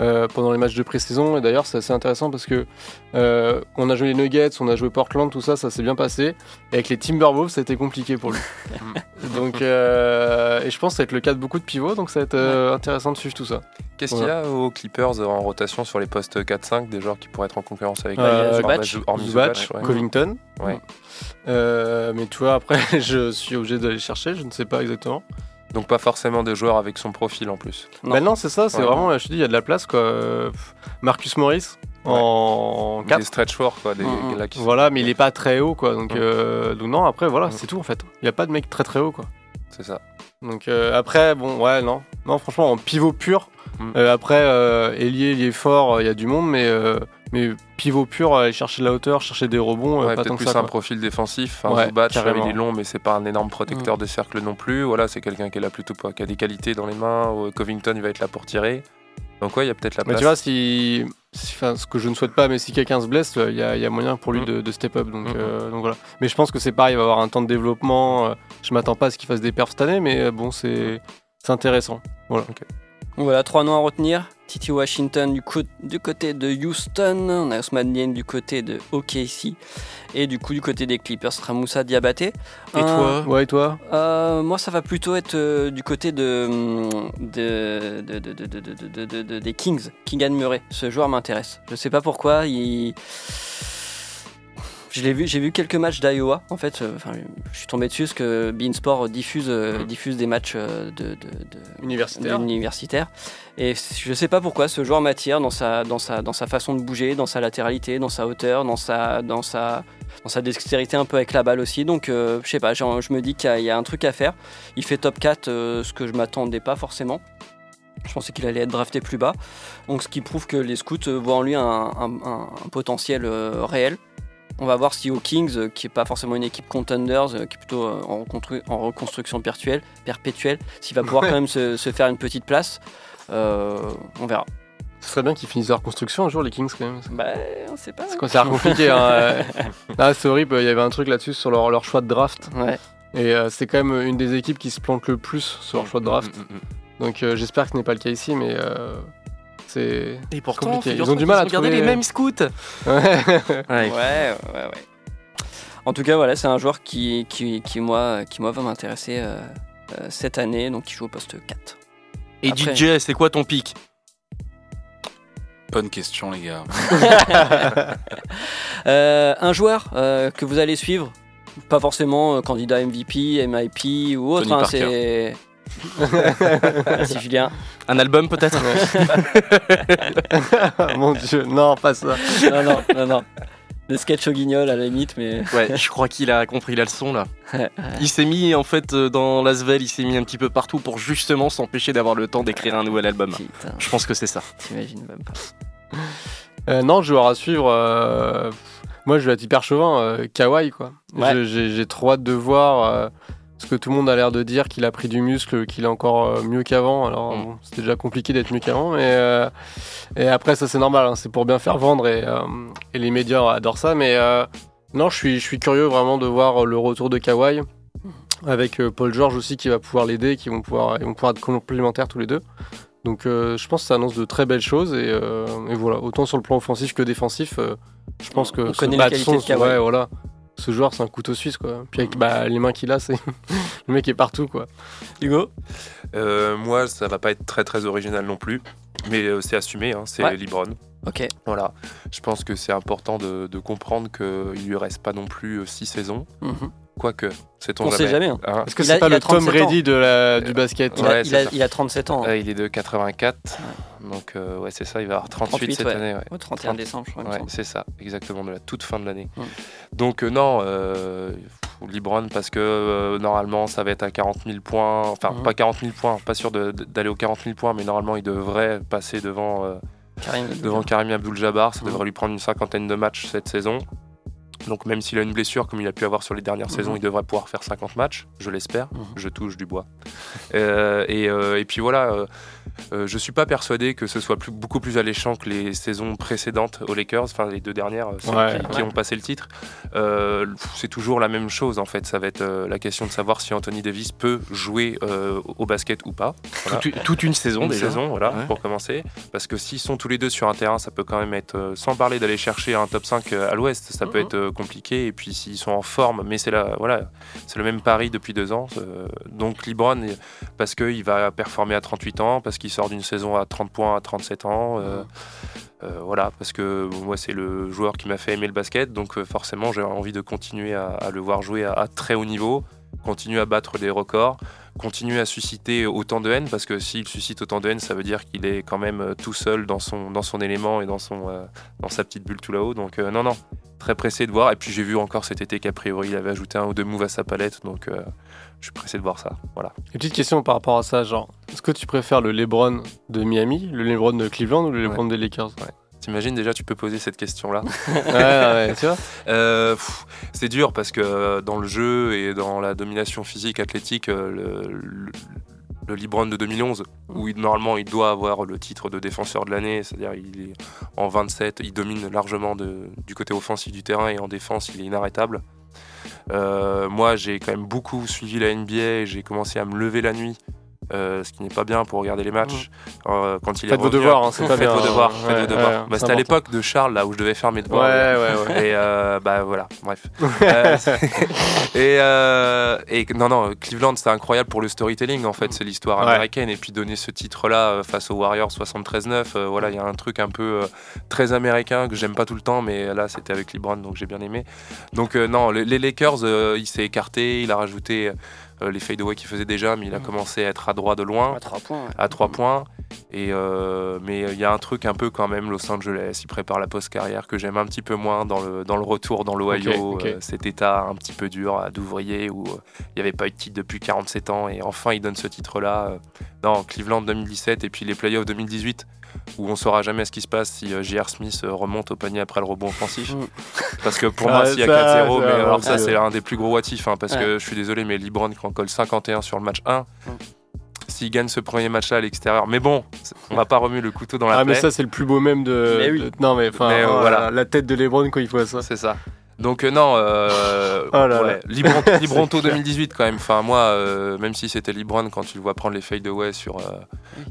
euh, pendant les matchs de pré-saison. Et d'ailleurs, c'est assez intéressant parce que euh, on a joué les Nuggets, on a joué Portland, tout ça, ça s'est bien passé. Et avec les Timberwolves, ça a été compliqué pour lui. donc, euh, et je pense que ça va être le cas de beaucoup de pivots, donc ça va être intéressant de suivre tout ça. Qu'est-ce qu'il y a aux Clippers en rotation sur les postes 4-5, des joueurs qui pourraient être en concurrence avec Euh, Zubac. Ouais. Covington. Ouais. Mais tu vois, après, je suis obligé d'aller chercher, je ne sais pas exactement. Donc pas forcément des joueurs avec son profil en plus. Non. Bah non, c'est ça, c'est Ouais. vraiment, je te dis, il y a de la place quoi. Euh, Marcus Morris en Des 4. stretch forts, quoi, des gars là qui sont- Voilà, mais il est pas très haut quoi. Donc, Mm. euh, donc non, après, voilà, Mm. c'est tout en fait. Il n'y a pas de mec très très haut quoi. C'est ça. Donc euh, après, bon, ouais, non. Non, franchement, en pivot pur, Mm. euh, après, euh, ailier, ailier fort, il y a du monde, mais, euh, mais pivot pur, aller chercher de la hauteur, chercher des rebonds, euh, Ouais, pas peut-être tant que plus ça. un quoi. profil défensif. Enfin, Ouais, Zubac, carrément. il est long, mais c'est pas un énorme protecteur de cercle non plus. Voilà, c'est quelqu'un qui est là plutôt pas, qui a des qualités dans les mains. Ou Covington, il va être là pour tirer. Donc ouais, il y a peut-être la Mais place. tu vois, si, si- enfin, ce que je ne souhaite pas, mais si quelqu'un se blesse, il y, a- il y a moyen pour lui Mm. de, de step up. Donc, Mm. euh, donc voilà. Mais je pense que c'est pareil, il va avoir un temps de développement. euh, je m'attends pas à ce qu'il fasse des perfs cette année, mais euh, bon, c'est c'est intéressant. Voilà. Donc voilà, trois noms à retenir. Titi Washington du, côté de Houston, on a Ousmane Dien du côté de OKC et du coup du côté des Clippers sera Moussa Diabaté. Et euh, toi Ouais, et toi? Euh, moi, ça va plutôt être euh, du côté mm, de, de, de des Kings, Kingan Murray. Ce joueur m'intéresse. Je sais pas pourquoi, il je l'ai vu, j'ai vu quelques matchs d'Iowa. En fait, euh, enfin, je suis tombé dessus parce que Beansport diffuse, euh, Mm. diffuse des matchs euh, de, de- de- Universitaire. universitaire. Et je sais pas pourquoi ce joueur m'attire dans sa, dans, sa, dans sa façon de bouger, dans sa latéralité, dans sa hauteur, dans sa, dans sa, dans sa dextérité un peu avec la balle aussi. Donc euh, je sais pas, je me dis qu'il y, a- il y a un truc à faire. Il fait top 4, euh, ce que je m'attendais pas forcément. Je pensais qu'il allait être drafté plus bas. Donc ce qui prouve que les scouts voient en lui un, un- un- un potentiel euh, réel. On va voir si aux Kings, euh, qui est pas forcément une équipe contenders, euh, qui est plutôt euh, en, reconstru- en reconstruction perpétuelle, perpétuelle, s'il va pouvoir Ouais. quand même se, se faire une petite place. Euh, on verra. Ce serait bien qu'ils finissent leur construction un jour, les Kings, quand même. Bah, on sait pas. C'est compliqué. hein. Ah, c'est horrible, il y avait un truc là-dessus sur leur, leur choix de draft. Ouais. Et euh, c'est quand même une des équipes qui se plante le plus sur leur choix de draft. Mm, mm, mm. Donc euh, j'espère que ce n'est pas le cas ici, mais euh, c'est. Et pourtant, compliqué. Ils ont du mal à trouver- les mêmes scouts. Ouais. Ouais, ouais, ouais. En tout cas, voilà, c'est un joueur qui, qui, qui, moi, qui moi va m'intéresser euh, euh, cette année, donc qui joue au poste 4. Et Après- DJ, c'est quoi ton pic? Bonne question, les gars. Euh, un joueur euh, que vous allez suivre, pas forcément euh, candidat MVP, MIP ou autre, Tony hein, Parker. c'est. Merci Julien. Un album peut-être Mon dieu, non, pas ça. Non, non, non, non. Le sketch au guignol à la limite, mais. Ouais, je crois qu'il a compris la leçon là. Il s'est mis en fait euh, dans l'Asvel, il s'est mis un petit peu partout pour justement s'empêcher d'avoir le temps d'écrire un nouvel album. Putain, Je pense que c'est ça. t'imagines même pas. Euh, non, joueur à suivre. euh, Moi, je vais être hyper chauvin. euh, Kawhi, quoi. Ouais. Je- J'ai j'ai trop hâte de voir. Parce que tout le monde a l'air de dire qu'il a pris du muscle, qu'il est encore euh, mieux qu'avant. Alors, Mm. bon, c'était déjà compliqué d'être mieux qu'avant. Mais euh, et après, ça, c'est normal. hein, c'est pour bien faire vendre et, euh, et les médias adorent ça. Mais euh, non, je suis, je suis curieux vraiment de voir le retour de Kawhi. Avec Paul George aussi qui va pouvoir l'aider, qui vont pouvoir, ils vont pouvoir être complémentaires tous les deux. Donc euh, je pense que ça annonce de très belles choses et, euh, et voilà, autant sur le plan offensif que défensif, euh, je pense que On connaît les de qualités de Kawhi. ouais, voilà. Ce joueur c'est un couteau suisse quoi. Puis avec bah, les mains qu'il a, c'est le mec est partout quoi. Hugo Euh, moi, ça va pas être très très original non plus, mais euh, c'est assumé, hein, c'est Ouais. Libron. Ok. Voilà, je pense que c'est important de, de comprendre qu'il lui reste pas non plus euh, six saisons. Mhm. Quoique, sait-on On sait jamais. hein. Hein Est-ce que c'est pas le Tom 37 ans. Brady de la, du basket? Il, a, il c'est a- ça. il a 37 ans. hein. Euh, il est de 84, donc euh, ouais, c'est ça, il va avoir 38, 38, cette ouais. année. ouais. Au 31 décembre, je crois. Ouais, c'est ça, exactement, de la toute fin de l'année. Donc euh, non, euh, pff, LeBron, parce que euh, normalement, ça va être à 40 000 points, enfin Mhm. pas 40 000 points, pas sûr d'aller aux 40 000 points, mais normalement, il devrait passer devant, euh, Karim. devant Karim Abdul-Jabbar, ça Mhm. devrait lui prendre une cinquantaine de matchs cette saison. Donc même s'il a une blessure comme il a pu avoir sur les dernières Mhm. saisons, il devrait pouvoir faire 50 matchs, je l'espère. Mhm. Je touche du bois. Euh, et, euh, et puis voilà, euh, je suis pas persuadé que ce soit plus- beaucoup plus alléchant que les saisons précédentes aux Lakers, enfin les deux dernières, euh, Ouais. qui, ont passé le titre. Euh, c'est toujours la même chose en fait. Ça va être euh, la question de savoir si Anthony Davis peut jouer euh, au basket ou pas. Voilà. Toute, toute une saison Une déjà. saison, voilà, Ouais. pour commencer. Parce que s'ils sont tous les deux sur un terrain, ça peut quand même être, sans parler d'aller chercher un top 5 à l'ouest, ça peut Mhm. être compliqué. Et puis s'ils sont en forme, mais c'est la, voilà, c'est le même pari depuis deux ans. euh, donc LeBron, il- parce qu'il va performer à 38 ans, parce qu'il sort d'une saison à 30 points à 37 ans. euh, euh, voilà, parce que moi c'est le joueur qui m'a fait aimer le basket, donc euh, forcément j'ai envie de continuer à, le voir jouer à très haut niveau, continuer à battre des records, continuer à susciter autant de haine, parce que s'il suscite autant de haine, ça veut dire qu'il est quand même euh, tout seul dans son, dans son élément et dans, son, euh, dans sa petite bulle tout là-haut. Donc euh, non, non, très pressé de voir. Et puis j'ai vu encore cet été qu'a priori il avait ajouté un ou deux moves à sa palette, donc euh, je suis pressé de voir ça. Voilà. Une petite question par rapport à ça, genre, est-ce que tu préfères le LeBron de Miami, le LeBron de Cleveland ou le LeBron des Lakers? T'imagines déjà, tu peux poser cette question-là. Ouais, ouais, tu vois Euh, c'est dur parce que euh, dans le jeu et dans la domination physique athlétique, euh, le, le, le LeBron de 2011, où il- normalement il doit avoir le titre de défenseur de l'année, c'est-à-dire il est en 27, il domine largement de- du côté offensif du terrain et en défense il est inarrêtable. Euh, moi j'ai quand même beaucoup suivi la NBA et j'ai commencé à me lever la nuit. Euh, ce qui n'est pas bien pour regarder les matchs. Euh, quand il est Faites vos revenu- devoirs, hein, c'est pas Faites bien. vos devoirs, Ouais, faites vos devoirs. ouais, Bah, C'était à l'époque de Charles, là, où je devais faire mes devoirs. ouais, ouais. Et euh, bah voilà, bref. Euh, et, et non, non, Cleveland, c'est incroyable pour le storytelling, en fait, c'est l'histoire américaine. Et puis donner ce titre-là euh, face aux Warriors 73-9, euh, voilà, il y a un truc un peu très américain que j'aime pas tout le temps, mais là, c'était avec LeBron, donc j'ai bien aimé. Donc, non, les, Lakers, il s'est écarté, il a rajouté euh, les fadeaways qu'il faisait déjà, mais il a commencé à être à droit de loin À 3 points. ouais. à 3 points. Et euh, mais il y a un truc un peu quand même Los Angeles. Il prépare la post-carrière que j'aime un petit peu moins dans le, dans le retour dans l'Ohio. Euh, cet état un petit peu dur euh, d'ouvrier où euh, il n'y avait pas eu de titre depuis 47 ans. Et enfin, il donne ce titre-là. euh, dans Cleveland 2017 et puis les playoffs 2018 où on saura jamais ce qui se passe si euh, J.R. Smith euh, remonte au panier après le rebond offensif. Mm. Parce que pour Ah, moi, s'il y a ça, 4-0, mais ça, alors ça, c'est- c'est un des plus gros what if, hein, parce Ouais. que je suis désolé, mais LeBron, quand on colle 51 sur le match 1, Mm. s'il gagne ce premier match-là à l'extérieur, mais bon, on va pas remuer le couteau dans la Ah, mais plaie. ça, c'est le plus beau même de. Mais oui. de- Non, mais enfin, Mais, euh, là voilà. là, la tête de LeBron quand il voit ça. C'est ça. Donc euh, non, euh, Oh là ouais, là. Libron- C'est Libronto clair. 2018 quand même. Enfin moi, euh, même si c'était Libron, quand tu le vois prendre les fadeaways sur euh,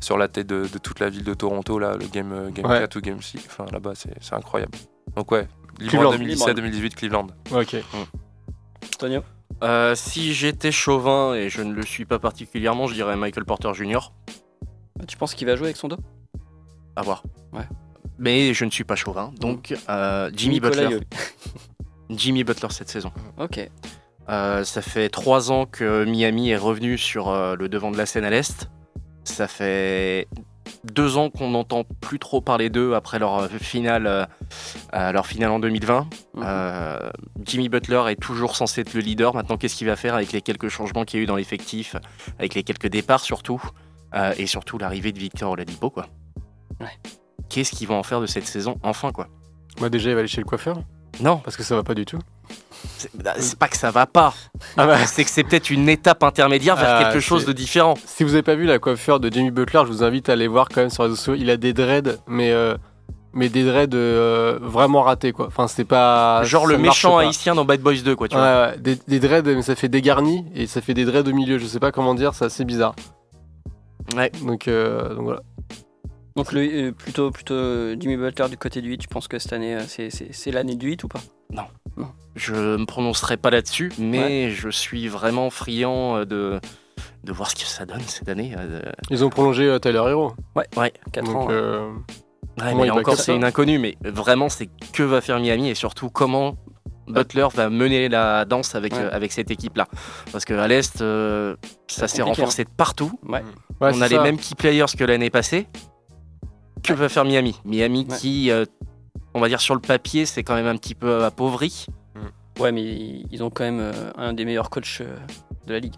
sur la tête de, de toute la ville de Toronto là, le game game Ouais. 4 ou game 6, enfin là-bas c'est c'est incroyable. Donc ouais. Libron 2017-2018 Cleveland. Ok. Antonio Euh, si j'étais chauvin, et je ne le suis pas particulièrement, je dirais Michael Porter Jr. Tu penses qu'il va jouer avec son dos? À voir. Ouais. Mais je ne suis pas chauvin. Donc, euh, Jimmy Nicolas Butler. Jimmy Butler cette saison. Ok. Euh, ça fait trois ans que Miami est revenu sur euh, le devant de la scène à l'Est. Ça fait deux ans qu'on n'entend plus trop parler d'eux après leur euh, finale, euh, leur finale en 2020. Mhm. Euh, Jimmy Butler est toujours censé être le leader. Maintenant, qu'est-ce qu'il va faire avec les quelques changements qu'il y a eu dans l'effectif, avec les quelques départs surtout, euh, et surtout l'arrivée de Victor Oladipo, quoi? Ouais. Qu'est-ce qu'ils vont en faire de cette saison, enfin, quoi? Moi, déjà, il va aller chez le coiffeur Non, parce que ça va pas du tout. c'est bah, pas que ça va pas. Ah bah, C'est que c'est peut-être une étape intermédiaire vers Ah, quelque chose de différent. si vous avez pas vu la coiffure de Jimmy Butler, je vous invite à aller voir quand même sur les réseaux sociaux. Il a des dreads, mais euh, mais des dreads euh, vraiment ratés quoi. Enfin, c'est pas Genre le méchant haïtien dans Bad Boys 2, quoi, tu vois. des, des dreads, mais ça fait dégarni et ça fait des dreads au milieu. Je sais pas comment dire, c'est assez bizarre. Ouais. Donc, euh, donc voilà. Donc le, euh, plutôt, plutôt euh, Jimmy Butler du côté du 8, tu penses que cette année, euh, c'est- c'est c'est l'année du 8 ou pas? Je me prononcerai pas là-dessus, mais je suis vraiment friand de, de voir ce que ça donne cette année. Ils ont prolongé euh, Tyler Hero. Ouais, Ouais. 4 Donc, ans. euh, Ouais, mais encore, c'est une inconnue, mais vraiment, c'est que va faire Miami et surtout comment Butler va mener la danse avec, Ouais. euh, avec cette équipe-là. Parce qu'à l'Est, euh, ça s'est renforcé de partout. Ouais. Ouais, on a les mêmes key players que l'année passée. Que va faire Miami Miami Ouais. qui, euh, on va dire sur le papier, c'est quand même un petit peu appauvri. Ouais, mais ils ont quand même euh, un des meilleurs coachs euh, de la ligue.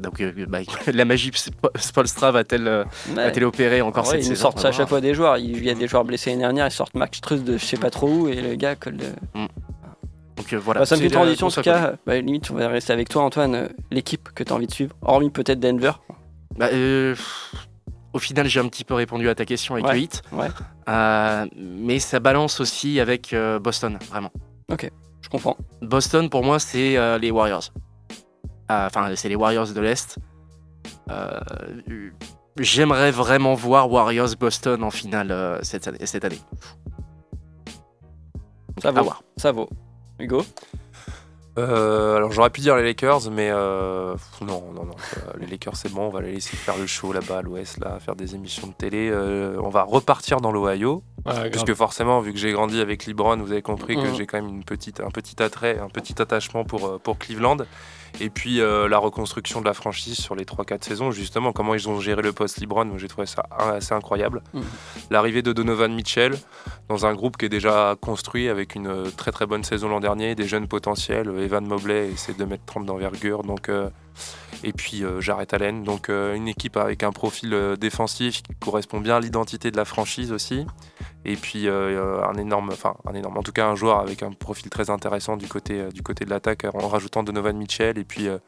Donc euh, bah, la magie Sp- Spolstra va-t-elle Ouais. opérer encore En vrai, cette ils saison sortent On va à chaque fois des joueurs. Il y a des joueurs blessés l'année dernière, ils sortent Max Truss de je sais pas trop où et le gars colle. de- Donc euh, voilà. Bah, ça me fait transition en tout cas. Bah, limite, on va rester avec toi, Antoine. L'équipe que tu as envie de suivre, hormis peut-être Denver. Bah, euh, au final, j'ai un petit peu répondu à ta question avec Ouais, le hit. ouais. Euh, mais ça balance aussi avec euh, Boston, vraiment. Je comprends. Boston, pour moi, c'est euh, les Warriors. Enfin, c'est les Warriors de l'Est. J'aimerais vraiment voir Warriors Boston en finale cette, année- cette année. Ça À vaut. Ça vaut. Hugo? Euh, alors j'aurais pu dire les Lakers, mais euh, non, non, non. euh, les Lakers c'est bon, on va les laisser faire le show là-bas à l'Ouest, là, faire des émissions de télé. Euh, on va repartir dans l'Ohio, Ouais, puisque forcément, vu que j'ai grandi avec LeBron, vous avez compris que Mhm. j'ai quand même une petite, un petit attrait, un petit attachement pour, pour Cleveland. Et puis euh, la reconstruction de la franchise sur les 3-4 saisons, justement, comment ils ont géré le poste LeBron, moi, j'ai trouvé ça assez incroyable. Mhm. L'arrivée de Donovan Mitchell dans un groupe qui est déjà construit avec une euh, très très bonne saison l'an dernier, des jeunes potentiels, euh, Evan Mobley et ses 2m30 d'envergure, donc, euh, et puis euh, Jarrett Allen, donc euh, une équipe avec un profil euh, défensif qui correspond bien à l'identité de la franchise aussi, et puis euh, un énorme, enfin un énorme, en tout cas un joueur avec un profil très intéressant du côté, euh, du côté de l'attaque en rajoutant Donovan Mitchell et puis, euh,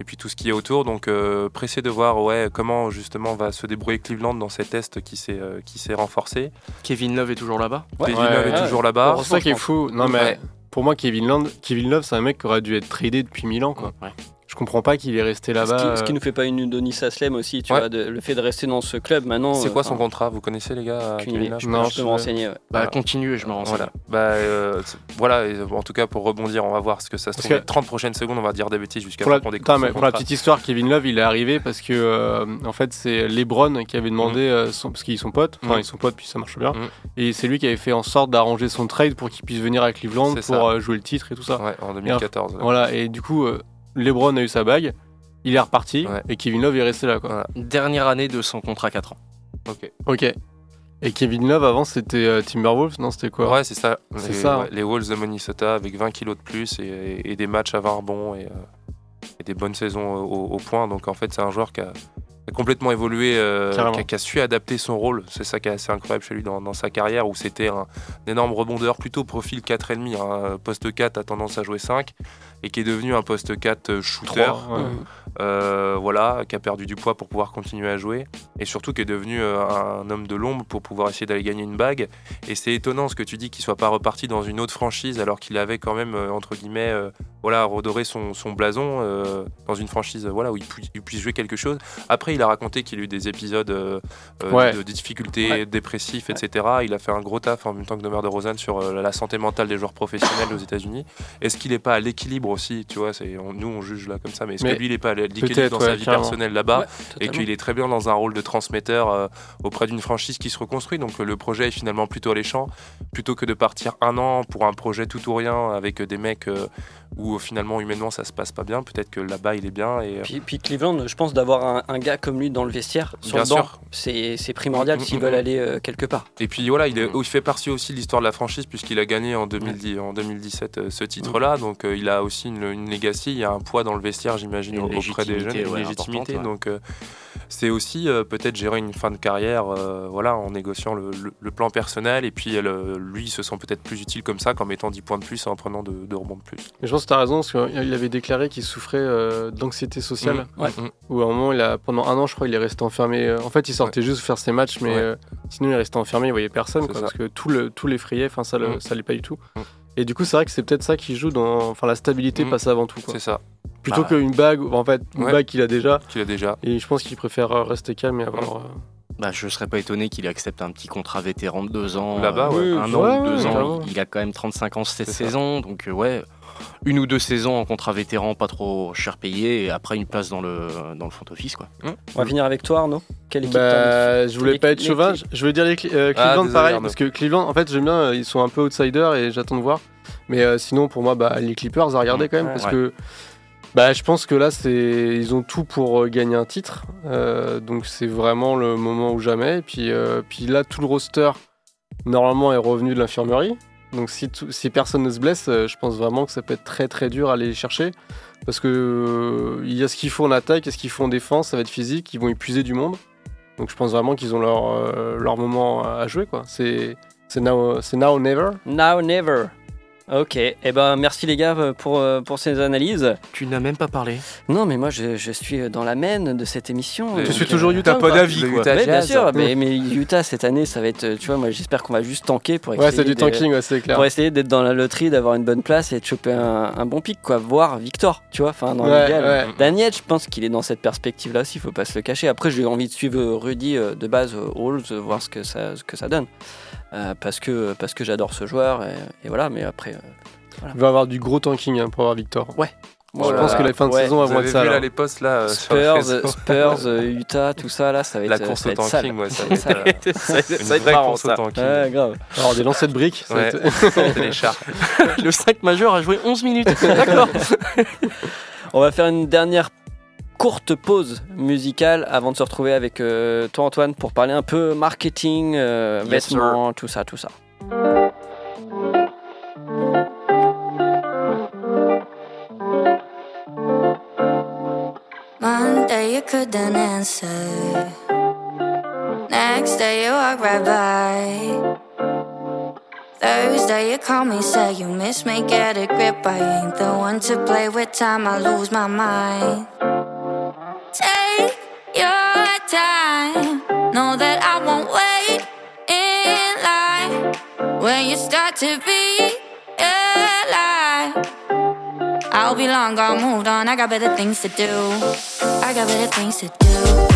et puis tout ce qui est autour, donc euh, pressé de voir ouais, comment justement va se débrouiller Cleveland dans cet Est qui s'est euh, qui s'est renforcé. Kevin Love est toujours là-bas Kevin Ouais, Love est ouais. toujours là-bas. C'est ça qui est fou. Non, mais Ouais. pour moi, Kevin Love, Kevin Love, c'est un mec qui aurait dû être tradé depuis 1000 ans. Quoi. Je comprends pas qu'il est resté là-bas. qui, ce qui euh, nous fait pas une Udonis Aslem aussi, tu Ouais. vois, de- le fait de rester dans ce club maintenant. C'est euh, quoi son enfin, contrat? Vous connaissez les gars Je Non, peux, je peux me renseigner. ouais. Bah, Voilà. je me renseigne. Voilà. Bah, euh, voilà, et, en tout cas pour rebondir, on va voir ce que ça se Parce trouve. que- Les 30 prochaines secondes, on va dire des bêtises jusqu'à Pour la, mais son pour la petite histoire, Kevin Love, il est arrivé parce que euh, en fait c'est LeBron qui avait demandé, euh, son- parce qu'ils sont potes, enfin Mhm. ils sont potes puis ça marche bien, Mhm. et c'est lui qui avait fait en sorte d'arranger son trade pour qu'il puisse venir à Cleveland pour euh, jouer le titre et tout ça. Ouais, en 2014. ouais. Voilà, et du coup, euh, LeBron a eu sa bague, il est reparti Ouais. et Kevin Love est resté là quoi. Voilà. Dernière année de son contrat 4 ans. Ok. Ok. Et Kevin Love avant c'était euh, Timberwolves, non? C'était quoi? Ouais, c'est ça. C'est les, ça, ouais, hein. les Wolves de Minnesota avec 20 kilos de plus et, et des matchs à 20 rebonds et, euh, et des bonnes saisons au, au point. Donc en fait, c'est un joueur qui a, a complètement évolué, euh, qui, a, qui a su adapter son rôle. C'est ça qui est assez incroyable chez lui dans, dans sa carrière où c'était un, énorme rebondeur, plutôt profil 4,5. Hein, poste 4 a tendance à jouer 5 et qui est devenu un poste 4 shooter. Trois, ouais. Mhm. Euh, voilà, qui a perdu du poids pour pouvoir continuer à jouer, et surtout qui est devenu euh, un homme de l'ombre pour pouvoir essayer d'aller gagner une bague. Et c'est étonnant ce que tu dis qu'il soit pas reparti dans une autre franchise alors qu'il avait quand même euh, entre guillemets euh, voilà redoré son, son blason euh, dans une franchise euh, voilà où il, pu- il puisse jouer quelque chose. Après, il a raconté qu'il a eu des épisodes euh, euh, Ouais. de, de difficultés Ouais. dépressifs, etc. Il a fait un gros taf en même temps que Demar de Rosanne sur euh, la santé mentale des joueurs professionnels aux États-Unis. Est-ce qu'il n'est pas à l'équilibre aussi Tu vois, c'est on- nous on juge là comme ça, mais est-ce Mais que lui il n'est pas à l'équilibre dans sa vie carrément. personnelle là-bas Ouais, et qu'il est très bien dans un rôle de transmetteur euh, auprès d'une franchise qui se reconstruit. Donc euh, le projet est finalement plutôt alléchant, plutôt que de partir un an pour un projet tout ou rien avec des mecs euh, où finalement humainement ça se passe pas bien. Peut-être que là-bas il est bien et Puis, puis Cleveland, je pense d'avoir un, un gars comme lui dans le vestiaire, sur Bien le banc, c'est c'est primordial Mm, s'ils mm, veulent mm. aller euh, quelque part. Et puis voilà, il, est- il fait partie aussi de l'histoire de la franchise puisqu'il a gagné en, 2010, en 2017 euh, ce titre-là. Donc euh, il a aussi une, une legacy, il y a un poids dans le vestiaire, j'imagine, Une auprès des jeunes, une ouais, légitimité. ouais. Donc euh, c'est aussi euh, peut-être gérer une fin de carrière euh, voilà, en négociant le, le- le plan personnel. Et puis lui, il se sent peut-être plus utile comme ça qu'en mettant 10 points de plus et en prenant de, de rebonds de plus. Mais je pense que tu as raison, parce qu'il avait déclaré qu'il souffrait euh, d'anxiété sociale. Mm, Ouais. mm, Où à un moment, il a, pendant un an, je crois, il est resté enfermé. euh, En fait, il sortait juste faire ses matchs, mais Ouais. euh, sinon, il restait enfermé, il voyait personne, quoi, parce que tout, le, tout l'effrayait, enfin, ça, le- Mm. ça allait pas du tout. Mm. Et du coup, c'est vrai que c'est peut-être ça qui joue dans. Enfin, la stabilité Mm. passe avant tout, quoi. C'est ça, Plutôt Bah. qu'une bague, en fait, une Ouais. bague qu'il a déjà. qu'il a déjà. Et je pense qu'il préfère rester calme et avoir. euh, Bah, je serais pas étonné qu'il accepte un petit contrat vétéran de deux ans. Là-bas, euh, ouais. Un Ouais, an ou deux ouais, ans. Il, il a quand même 35 ans cette saison. Donc, euh, ouais, une ou deux saisons en contrat vétéran, pas trop cher payé. Et après, une place dans le, dans le front office, quoi. On va finir avec toi, Arnaud. Quelle équipe Bah, je voulais pas être chauvin, je voulais dire les Cle- euh, Ah, Cleveland désolé, pareil, Arnaud. parce que Cleveland, en fait, j'aime bien, ils sont un peu outsiders et j'attends de voir. Mais euh, sinon, pour moi, bah, les Clippers à regarder quand même, Ouais. parce que bah, je pense que là, c'est ils ont tout pour euh, gagner un titre. Euh, donc c'est vraiment le moment ou jamais. Et puis, euh, puis là, tout le roster, normalement, est revenu de l'infirmerie. Donc si, si personne ne se blesse, je pense vraiment que ça peut être très très dur à aller chercher. Parce que il y a ce qu'il faut en attaque et ce qu'il faut en défense, ça va être physique, ils vont épuiser du monde. Donc je pense vraiment qu'ils ont leur, leur moment à jouer. C'est now, now or never. Now or never. Ok, et ben merci les gars euh, pour, euh, pour ces analyses. Tu n'as même pas parlé. Non mais moi je, je suis dans la main de cette émission. Tu donc, suis euh, toujours Utah pas d'avis, Ouais, bien sûr, mais, mais Utah cette année ça va être, euh, tu vois, moi j'espère qu'on va juste tanker pour essayer, Ouais, c'est du de- tanking, ouais, c'est clair. pour essayer d'être dans la loterie, d'avoir une bonne place et de choper un, un bon pic, quoi, voire Victor, tu vois, enfin dans Ouais, ouais. Daniel, je pense qu'il est dans cette perspective-là aussi, il faut pas se le cacher. Après, j'ai envie de suivre euh, Rudy euh, de base euh, Halls, euh, voir ce que ça, ce que ça donne. Euh, parce que, parce que j'adore ce joueur, et, et voilà, mais après. euh, Il va avoir du gros tanking hein, pour avoir Victor. moi, je pense que la fin de ouais, saison va être ça. vu là. là les posts là euh, Spurs, Spurs, euh, Utah, tout ça, là, ça va être La ça course au tanking, ouais, ça Ça va être être euh, ça, une vraie marrant, course au ça. tanking. Ouais, grave. Alors des lancers de briques. ça va Ouais. être- les chars. Le 5 majeur a joué 11 minutes. D'accord. On va faire une dernière courte pause musicale avant de se retrouver avec euh, toi Antoine pour parler un peu marketing, euh, Yes, sir. vêtements, tout ça, tout ça. Monday you couldn't answer. Next day you walk right by. Thursday you call me, say you miss me, get a grip. I ain't the one to play with time, I lose my mind. Time, know that I won't wait in line. When you start to be alive. I'll be long gone, moved on. I got better things to do. I got better things to do.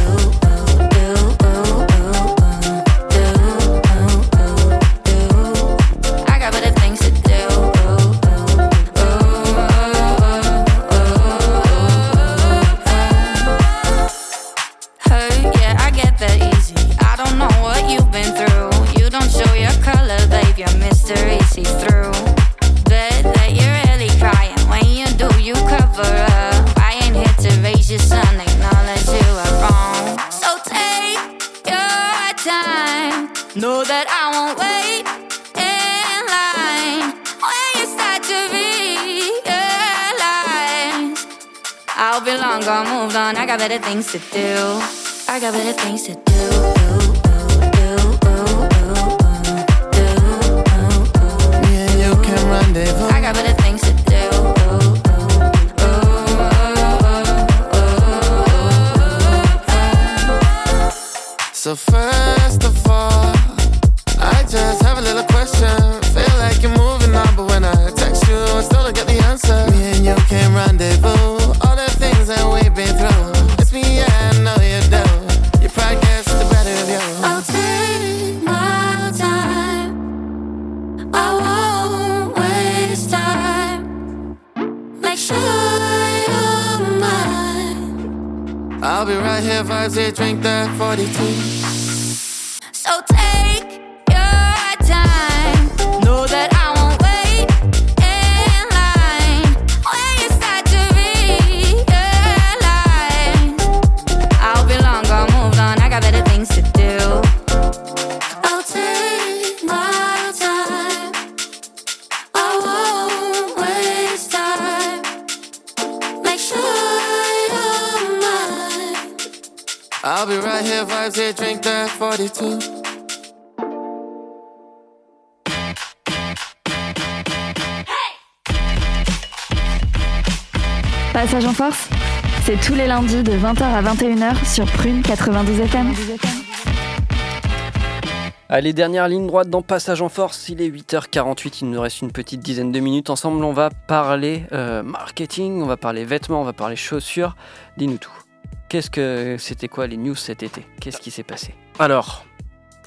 On. I got better things to do. I got better things to do. Me and you can rendezvous. I got better things to do. So first of all, I just have a little question. Feel like you're moving on, but when I text you, I still don't get the answer. Me and you can rendezvous. drink that 42. Passage en force, c'est tous les lundis de 20h à 21h sur Prune 92 FM. Allez, dernière ligne droite dans Passage en Force, il est 8h48, il nous reste une petite dizaine de minutes. Ensemble, on va parler euh, marketing, on va parler vêtements, on va parler chaussures. Dis-nous tout. Qu'est-ce que c'était quoi les news cet été? Qu'est-ce qui s'est passé? Alors,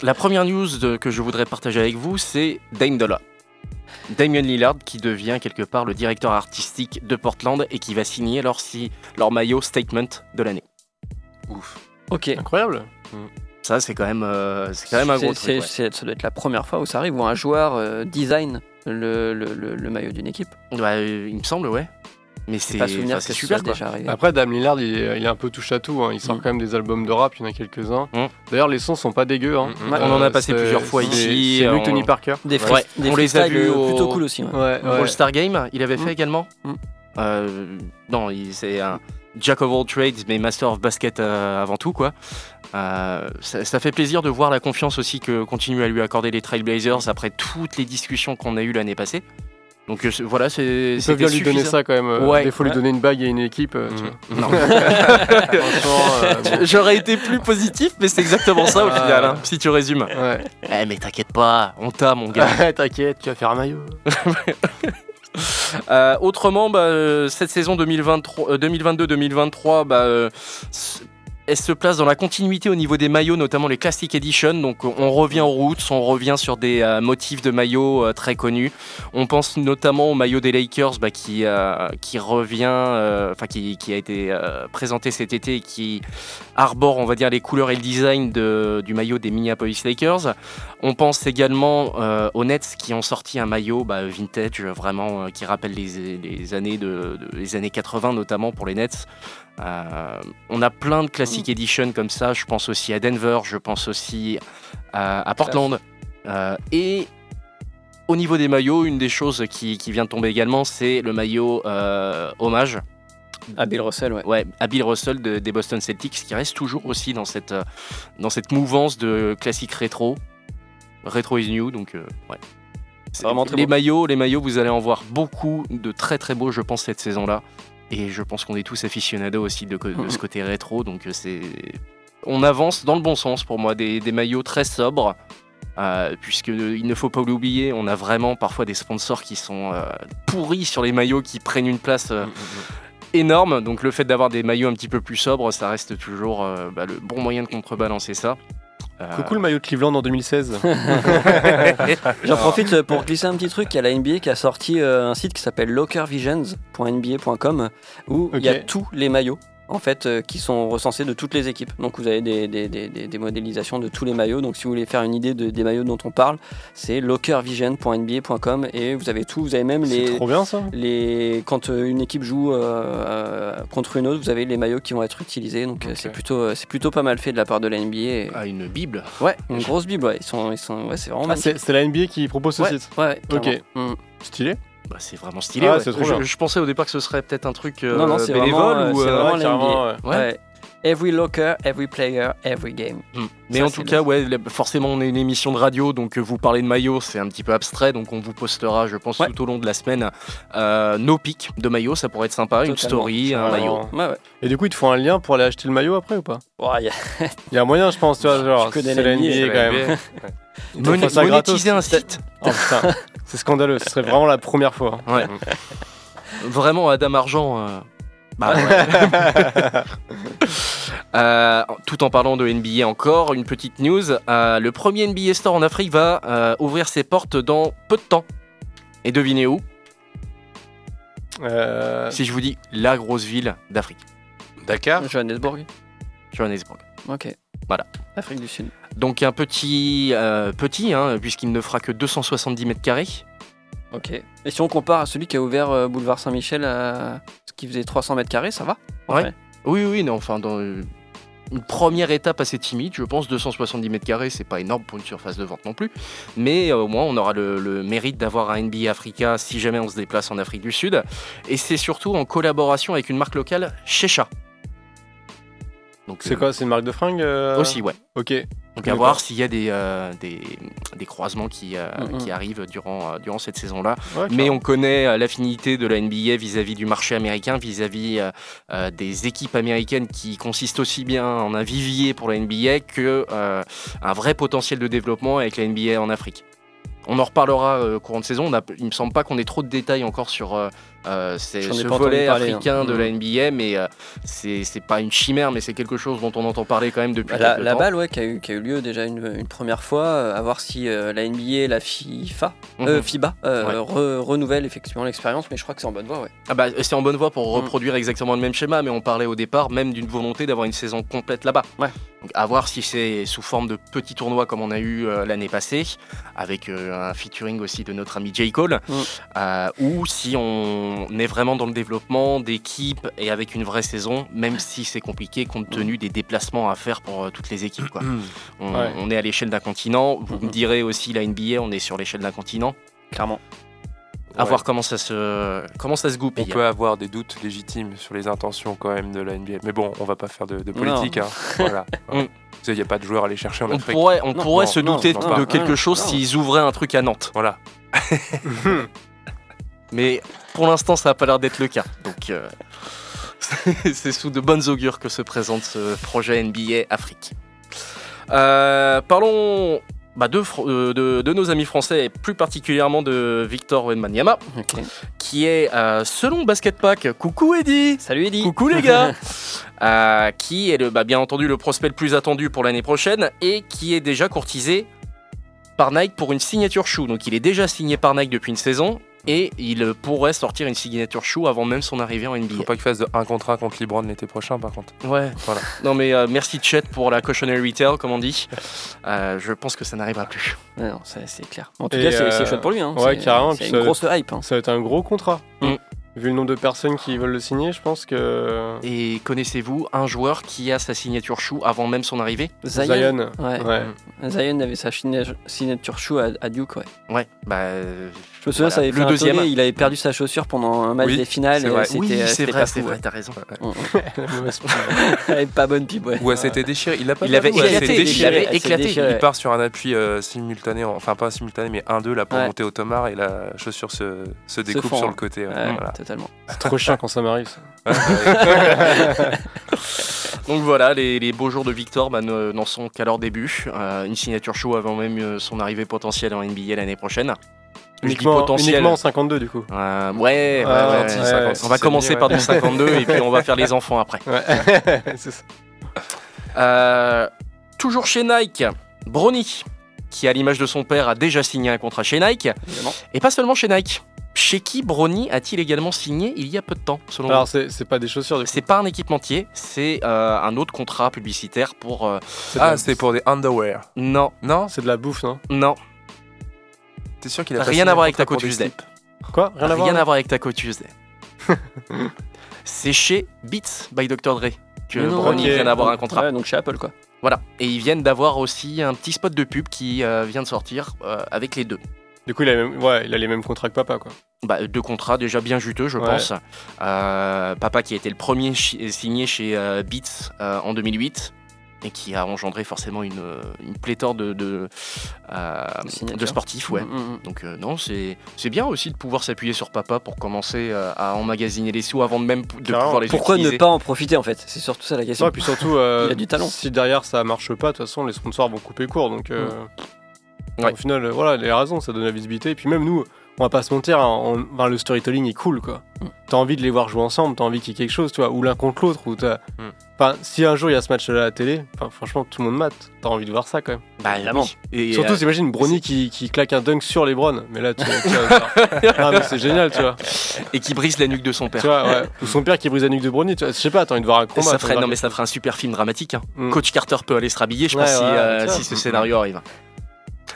la première news de- que je voudrais partager avec vous, c'est Dame Dollar. Damien Lillard qui devient quelque part le directeur artistique de Portland et qui va signer leur, si- leur maillot statement de l'année. Ouf. Ok. Incroyable. Ça, c'est quand même, euh, c'est quand même un gros truc. ouais. Ça doit être la première fois où ça arrive, où un joueur euh, design le, le- le- le maillot d'une équipe. Euh, il me semble, ouais. Mais c'est pas souvenir enfin, c'est que super déjà arrivé. Après, Dame Lillard, il est, il est un peu touche à tout. hein. Il sort Mm. quand même des albums de rap, il y en a quelques-uns. Mm. D'ailleurs, les sons sont pas dégueux. Hein. Mm. On en a passé c'est- plusieurs fois ici, C'est lui, on- Tony Parker. Des, Ouais, des on les a vus euh, au- plutôt cool aussi. ouais. Ouais. All-Star Game, il avait fait également. Euh, Non, il- c'est un Jack of all trades, mais Master of Basket euh, avant tout, quoi. Euh, ça, ça fait plaisir de voir la confiance aussi que continuent à lui accorder les Trailblazers après toutes les discussions qu'on a eues l'année passée. Donc euh, voilà, c'est. Ils peuvent bien lui donner ça quand même. euh, Ouais. Des fois, lui donner une bague et une équipe. euh, Mm. Non. Franchement, euh, bon. J'aurais été plus positif, mais c'est exactement ça au final, hein, si tu résumes. Ouais. Eh, mais t'inquiète pas, on t'a, mon gars. T'inquiète, tu vas faire un maillot. Euh, autrement, bah, euh, cette saison 2023 euh, 2022-2023, bah, euh, elle se place dans la continuité au niveau des maillots, notamment les Classic Edition. Donc on revient aux roots, on revient sur des euh, motifs de maillots euh, très connus. On pense notamment au maillot des Lakers bah, qui, euh, qui revient, enfin qui, a été présenté cet été et qui arbore, on va dire, les couleurs et le design de- du maillot des Minneapolis Lakers. On pense également aux Nets qui ont sorti un maillot bah, vintage, vraiment, qui rappelle les années 80 notamment pour les Nets. Euh, on a plein de classic edition comme ça. Je pense aussi à Denver, je pense aussi à, à Portland. Euh, et au niveau des maillots, une des choses qui, qui vient de tomber également, c'est le maillot euh, hommage À Bill Russell, ouais. ouais, à Bill Russell de- des Boston Celtics, qui reste toujours aussi dans cette, dans cette mouvance de classique rétro. Rétro is new, donc ouais. C'est- Vraiment très les beau. maillots, les maillots, vous allez en voir beaucoup de très très beaux, je pense, cette saison-là. Et je pense qu'on est tous aficionados aussi de, Mhm. ce côté rétro, donc euh, c'est, on avance dans le bon sens pour moi. Des, des maillots très sobres, euh, puisque euh, il ne faut pas l'oublier, on a vraiment parfois des sponsors qui sont euh, pourris sur les maillots, qui prennent une place. euh, énorme. Donc le fait d'avoir des maillots un petit peu plus sobres, ça reste toujours bah, le bon moyen de contrebalancer ça. Coucou le maillot de Cleveland en 2016. J'en profite euh, pour glisser un petit truc. Il y a la NBA qui a sorti euh, un site qui s'appelle lockervisions.nba.com où il y a tous les maillots en fait euh, qui sont recensés de toutes les équipes. Donc vous avez des, des, des, des- des modélisations de tous les maillots. Donc si vous voulez faire une idée de- des maillots dont on parle, c'est lockervision.nba.com et vous avez tout. Vous avez même C'est les trop bien ça. les quand euh, une équipe joue euh, euh, contre une autre, vous avez les maillots qui vont être utilisés. Donc euh, c'est plutôt euh, c'est plutôt pas mal fait de la part de la NBA. et- ah, une bible. Ouais, une grosse bible. Ouais. Ils sont ils sont ouais, c'est vraiment Ah, c'est c'est la NBA qui propose ce Ouais, site. ouais, ouais, Ok. Mm. Stylé. Bah, c'est vraiment stylé. Ah, ouais. c'est trop je, bien. je pensais au départ que ce serait peut-être un truc euh, Non, non, c'est bénévole vraiment, euh, ou. c'est euh, vraiment Ouais. Every locker, every player, every game. Hmm. Mais Ça, en c'est tout cas, ouais, forcément, on est une émission de radio, donc euh, vous parlez de maillot, c'est un petit peu abstrait, donc on vous postera, je pense, Ouais. tout au long de la semaine, euh, nos pics de maillot, ça pourrait être sympa, une story, un maillot. vraiment. Ouais, ouais. Et du coup, ils te font un lien pour aller acheter le maillot après ou pas? Ouais, y a- Il y a moyen, je pense, tu vois, genre, connais c'est la NBA, c'est quand même. Ça monétiser un site. Oh putain, c'est scandaleux, ce serait vraiment la première fois. Ouais. Vraiment, Adam Argent. euh, bah ouais. Euh, tout en parlant de NBA encore, une petite news. euh, le premier NBA Store en Afrique va euh, ouvrir ses portes dans peu de temps. Et devinez où? Euh, Si je vous dis la grosse ville d'Afrique. Dakar? Johannesburg. Johannesburg. Ok. Voilà. Afrique du Sud. Donc un petit, euh, petit hein, puisqu'il ne fera que 270 mètres carrés. Ok. Et si on compare à celui qui a ouvert euh, boulevard Saint-Michel, à... ce qui faisait 300 mètres carrés, ça va? Ouais. Oui, oui, non, enfin, dans euh, une première étape assez timide, je pense, 270 mètres carrés, c'est pas énorme pour une surface de vente non plus, mais au moins on aura le, le mérite d'avoir un NBA Africa si jamais on se déplace en Afrique du Sud, et c'est surtout en collaboration avec une marque locale, Shecha. C'est euh, quoi, c'est une marque de fringues euh, Aussi, ouais. Ok. Donc à voir s'il y a des, euh, des, des croisements qui, euh, Mhm. qui arrivent durant, euh, durant cette saison-là. Ouais, Mais on connaît l'affinité de la NBA vis-à-vis du marché américain, vis-à-vis des équipes américaines qui consistent aussi bien en un vivier pour la NBA que un vrai potentiel de développement avec la NBA en Afrique. On en reparlera courant de saison. On a, il me semble pas qu'on ait trop de détails encore sur, euh, c'est ce volet parler, africain hein. de la NBA, mais euh, c'est pas une chimère, mais c'est quelque chose dont on entend parler quand même depuis La, la temps. balle, ouais, qui a eu, qui a eu lieu déjà une, une première fois, euh, à voir si euh, la NBA la FIFA, Mhm. FIBA, re- renouvellent effectivement l'expérience, mais je crois que c'est en bonne voie, ouais. Ah bah, c'est en bonne voie pour Mm. reproduire exactement le même schéma, mais on parlait au départ même d'une volonté d'avoir une saison complète là-bas. Ouais. Donc, à voir si c'est sous forme de petits tournois comme on a eu l'année passée, avec un featuring aussi de notre ami J. Cole, Mm. ou si on est vraiment dans le développement d'équipes et avec une vraie saison, même si c'est compliqué compte tenu des déplacements à faire pour euh, toutes les équipes. Quoi. On, Ouais. on est à l'échelle d'un continent, vous me direz aussi la NBA, on est sur l'échelle d'un continent. Clairement. À Ouais. voir comment ça se, comment ça se On goupille. peut avoir des doutes légitimes sur les intentions quand même de la NBA. Mais bon, on va pas faire de, de politique. hein. Voilà. Mm. Il n'y a pas de joueurs à aller chercher en On Afrique. pourrait, on Non, pourrait non, se non, douter non, de quelque chose s'ils ouvraient un truc à Nantes. Voilà. Mais pour l'instant, ça n'a pas l'air d'être le cas. Donc, euh, c'est sous de bonnes augures que se présente ce projet NBA Afrique. Euh, parlons bah, de, euh, de- de nos amis français et plus particulièrement de Victor Wembanyama, Ok. qui est, euh, selon Basket Pack, coucou Eddy Salut Eddy. Coucou les gars Euh, Qui est le, bah, bien entendu le prospect le plus attendu pour l'année prochaine et qui est déjà courtisé par Nike pour une signature shoe. Donc il est déjà signé par Nike depuis une saison et il pourrait sortir une signature shoe avant même son arrivée en Faut NBA. pas qu'il fasse de un contre un contre LeBron l'été prochain, par contre. Ouais, Voilà. Non mais euh, merci Chet pour la cautionary retail comme on dit. Euh, je pense que ça n'arrivera plus. Ouais, non, c'est clair. En tout Et, cas, c'est euh, c'est chouette pour lui. Hein. ouais, C'est- carrément, C'est une ça- grosse hype. hein. Ça va être un gros contrat. Mm. Vu le nombre de personnes qui veulent le signer, je pense que. Et connaissez-vous un joueur qui a sa signature shoe avant même son arrivée? Zion. Zion. Ouais. Ouais. Zion avait sa signa- signature shoe à, à Duke, ouais. Ouais, bah euh, Je me souviens, Voilà. ça avait Le fait un deuxième. tollé, il avait perdu sa chaussure pendant un match Oui, des finales. c'est oui, c'est c'était vrai, c'est vrai, ouais. t'as raison. Elle avait pas bonne pipe, ouais. Ou elle s'était déchirée. Il l'a pas Il avait éclaté, il avait éclaté. Il part sur un appui euh, simultané, enfin pas simultané, mais 1-2 là pour Ouais. monter au tomard et la chaussure se, se découpe sur hein. le côté. ouais. Ouais, Voilà. totalement. C'est trop chiant quand ça m'arrive. ça. Donc voilà, les, les beaux jours de Victor bah, ne- n'en sont qu'à leur début. Euh, une signature show avant même euh, son arrivée potentielle en NBA l'année prochaine. Uniquement, potentiel. uniquement en 52 du coup. Euh, ouais, ouais, Ah, ouais, gentil, ouais. 56, on va commencer bien, par du 52 et puis on va faire les enfants après. Ouais. c'est ça. Euh, toujours chez Nike, Brony, qui à l'image de son père a déjà signé un contrat chez Nike. Évidemment. Et pas seulement chez Nike. Chez qui Brony a-t-il également signé il y a peu de temps, selon Alors vous c'est pas des chaussures. C'est pas un équipementier, c'est euh, un autre contrat publicitaire pour. euh, Ah, c'est pour des underwear. Non, Non? C'est de la bouffe, non? Non, T'es sûr qu'il a rien à voir avec Taco Tuesday. Quoi Rien à voir Rien à voir avec Taco Tuesday. c'est chez Beats by Dr. Dre que non, Brony ok. vient d'avoir un contrat. Ouais, donc chez Apple, quoi. Voilà. Et ils viennent d'avoir aussi un petit spot de pub qui euh, vient de sortir euh, avec les deux. Du coup, il a, les mêmes- ouais, il a les mêmes contrats que papa, quoi. Bah, deux contrats déjà bien juteux, je Ouais. pense. Euh, papa qui a été le premier chi- signé chez euh, Beats euh, en 2008 et qui a engendré forcément une, une pléthore de, de, euh, De sportifs. Ouais. Mm, mm, mm. Donc euh, non, c'est c'est bien aussi de pouvoir s'appuyer sur papa pour commencer euh, à emmagasiner les sous avant de même de pouvoir les Pourquoi utiliser. ne pas en profiter, en fait? C'est surtout ça la question. Ouais, puis surtout, euh, Il a du talent. si derrière ça marche pas, de toute façon, les sponsors vont couper court. Donc, euh, Ouais. au final, voilà, les raisons, ça donne la visibilité. Et puis même nous, on va pas se mentir, hein, on- enfin, le storytelling est cool, quoi. Mm. T'as envie de les voir jouer ensemble, t'as envie qu'il y ait quelque chose, tu vois, ou l'un contre l'autre, ou t'as. Mm. Enfin, si un jour il y a ce match-là à la télé, enfin, franchement, tout le monde mate. T'as envie de voir ça quand même. Bah, Évidemment. oui. Et, Surtout, euh, t'imagines Brony qui, qui claque un dunk sur les Browns. Mais là, tu, tu vas- Ah, mais c'est génial, tu vois. et qui brise la nuque de son père. Tu vois, ouais. Ou son père qui brise la nuque de Brony, tu vois. Je sais pas, t'as envie de voir un combat. ça ferait, non mais ça ferait un super film dramatique. hein. Mm. Coach Carter peut aller se rhabiller, je Ouais, pense, si, ouais, euh, vois. si ce scénario arrive.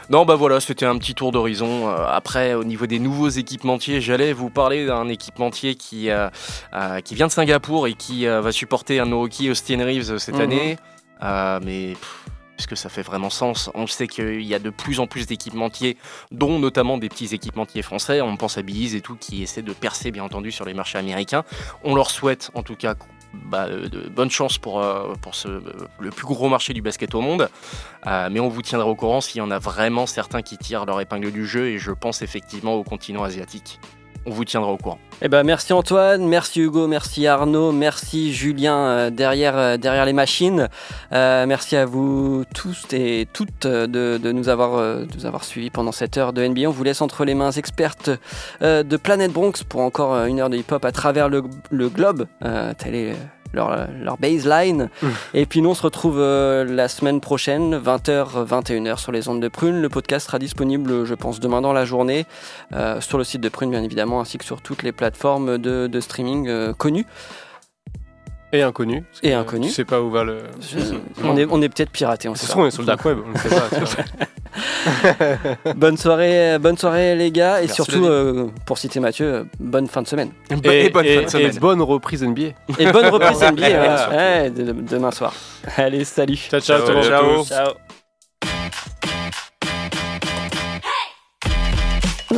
Non, bah voilà, c'était un petit tour d'horizon. Euh, après, au niveau des nouveaux équipementiers, j'allais vous parler d'un équipementier qui, euh, euh, qui vient de Singapour et qui euh, va supporter un Milwaukee Austin Reeves cette Mhm. année. Mais pff, est-ce que ça fait vraiment sens? On sait qu'il y a de plus en plus d'équipementiers, dont notamment des petits équipementiers français. On pense à Bees et tout, qui essaient de percer, bien entendu, sur les marchés américains. On leur souhaite, en tout cas, bah, euh, bonne chance pour, euh, le plus gros marché du basket au monde. Euh, mais on vous tiendra au courant s'il y en a vraiment certains qui tirent leur épingle du jeu. Et je pense effectivement au continent asiatique. On vous tiendra au courant. Eh ben, merci Antoine, merci Hugo, merci Arnaud, merci Julien euh, derrière, euh, derrière les machines. Euh, merci à vous tous et toutes de, de nous avoir, de nous avoir suivis pendant cette heure de NBA. On vous laisse entre les mains expertes de Planète Bronx pour encore une heure de hip-hop à travers le, le globe. Telle est leur, leur baseline. Et puis nous, on se retrouve euh, la semaine prochaine, 20h, 21h sur les ondes de Prune. Le podcast sera disponible, je pense, demain dans la journée, euh, sur le site de Prune, bien évidemment, ainsi que sur toutes les plateformes de, de streaming euh, connues. Et inconnu. Et inconnu. Tu sais pas où va le. Je- on est, on est peut-être piraté, on sait se pas. trouve, on est sur le dark web, on ne sait pas. bonne soirée, bonne soirée les gars, et Merci, surtout, euh, pour citer Mathieu, bonne fin de semaine. Et, Et bonne et- fin de semaine. et bonne reprise NBA. Et bonne reprise NBA ouais, Ouais, demain soir. Allez, salut. Ciao, ciao, Ciao, ciao. Ciao.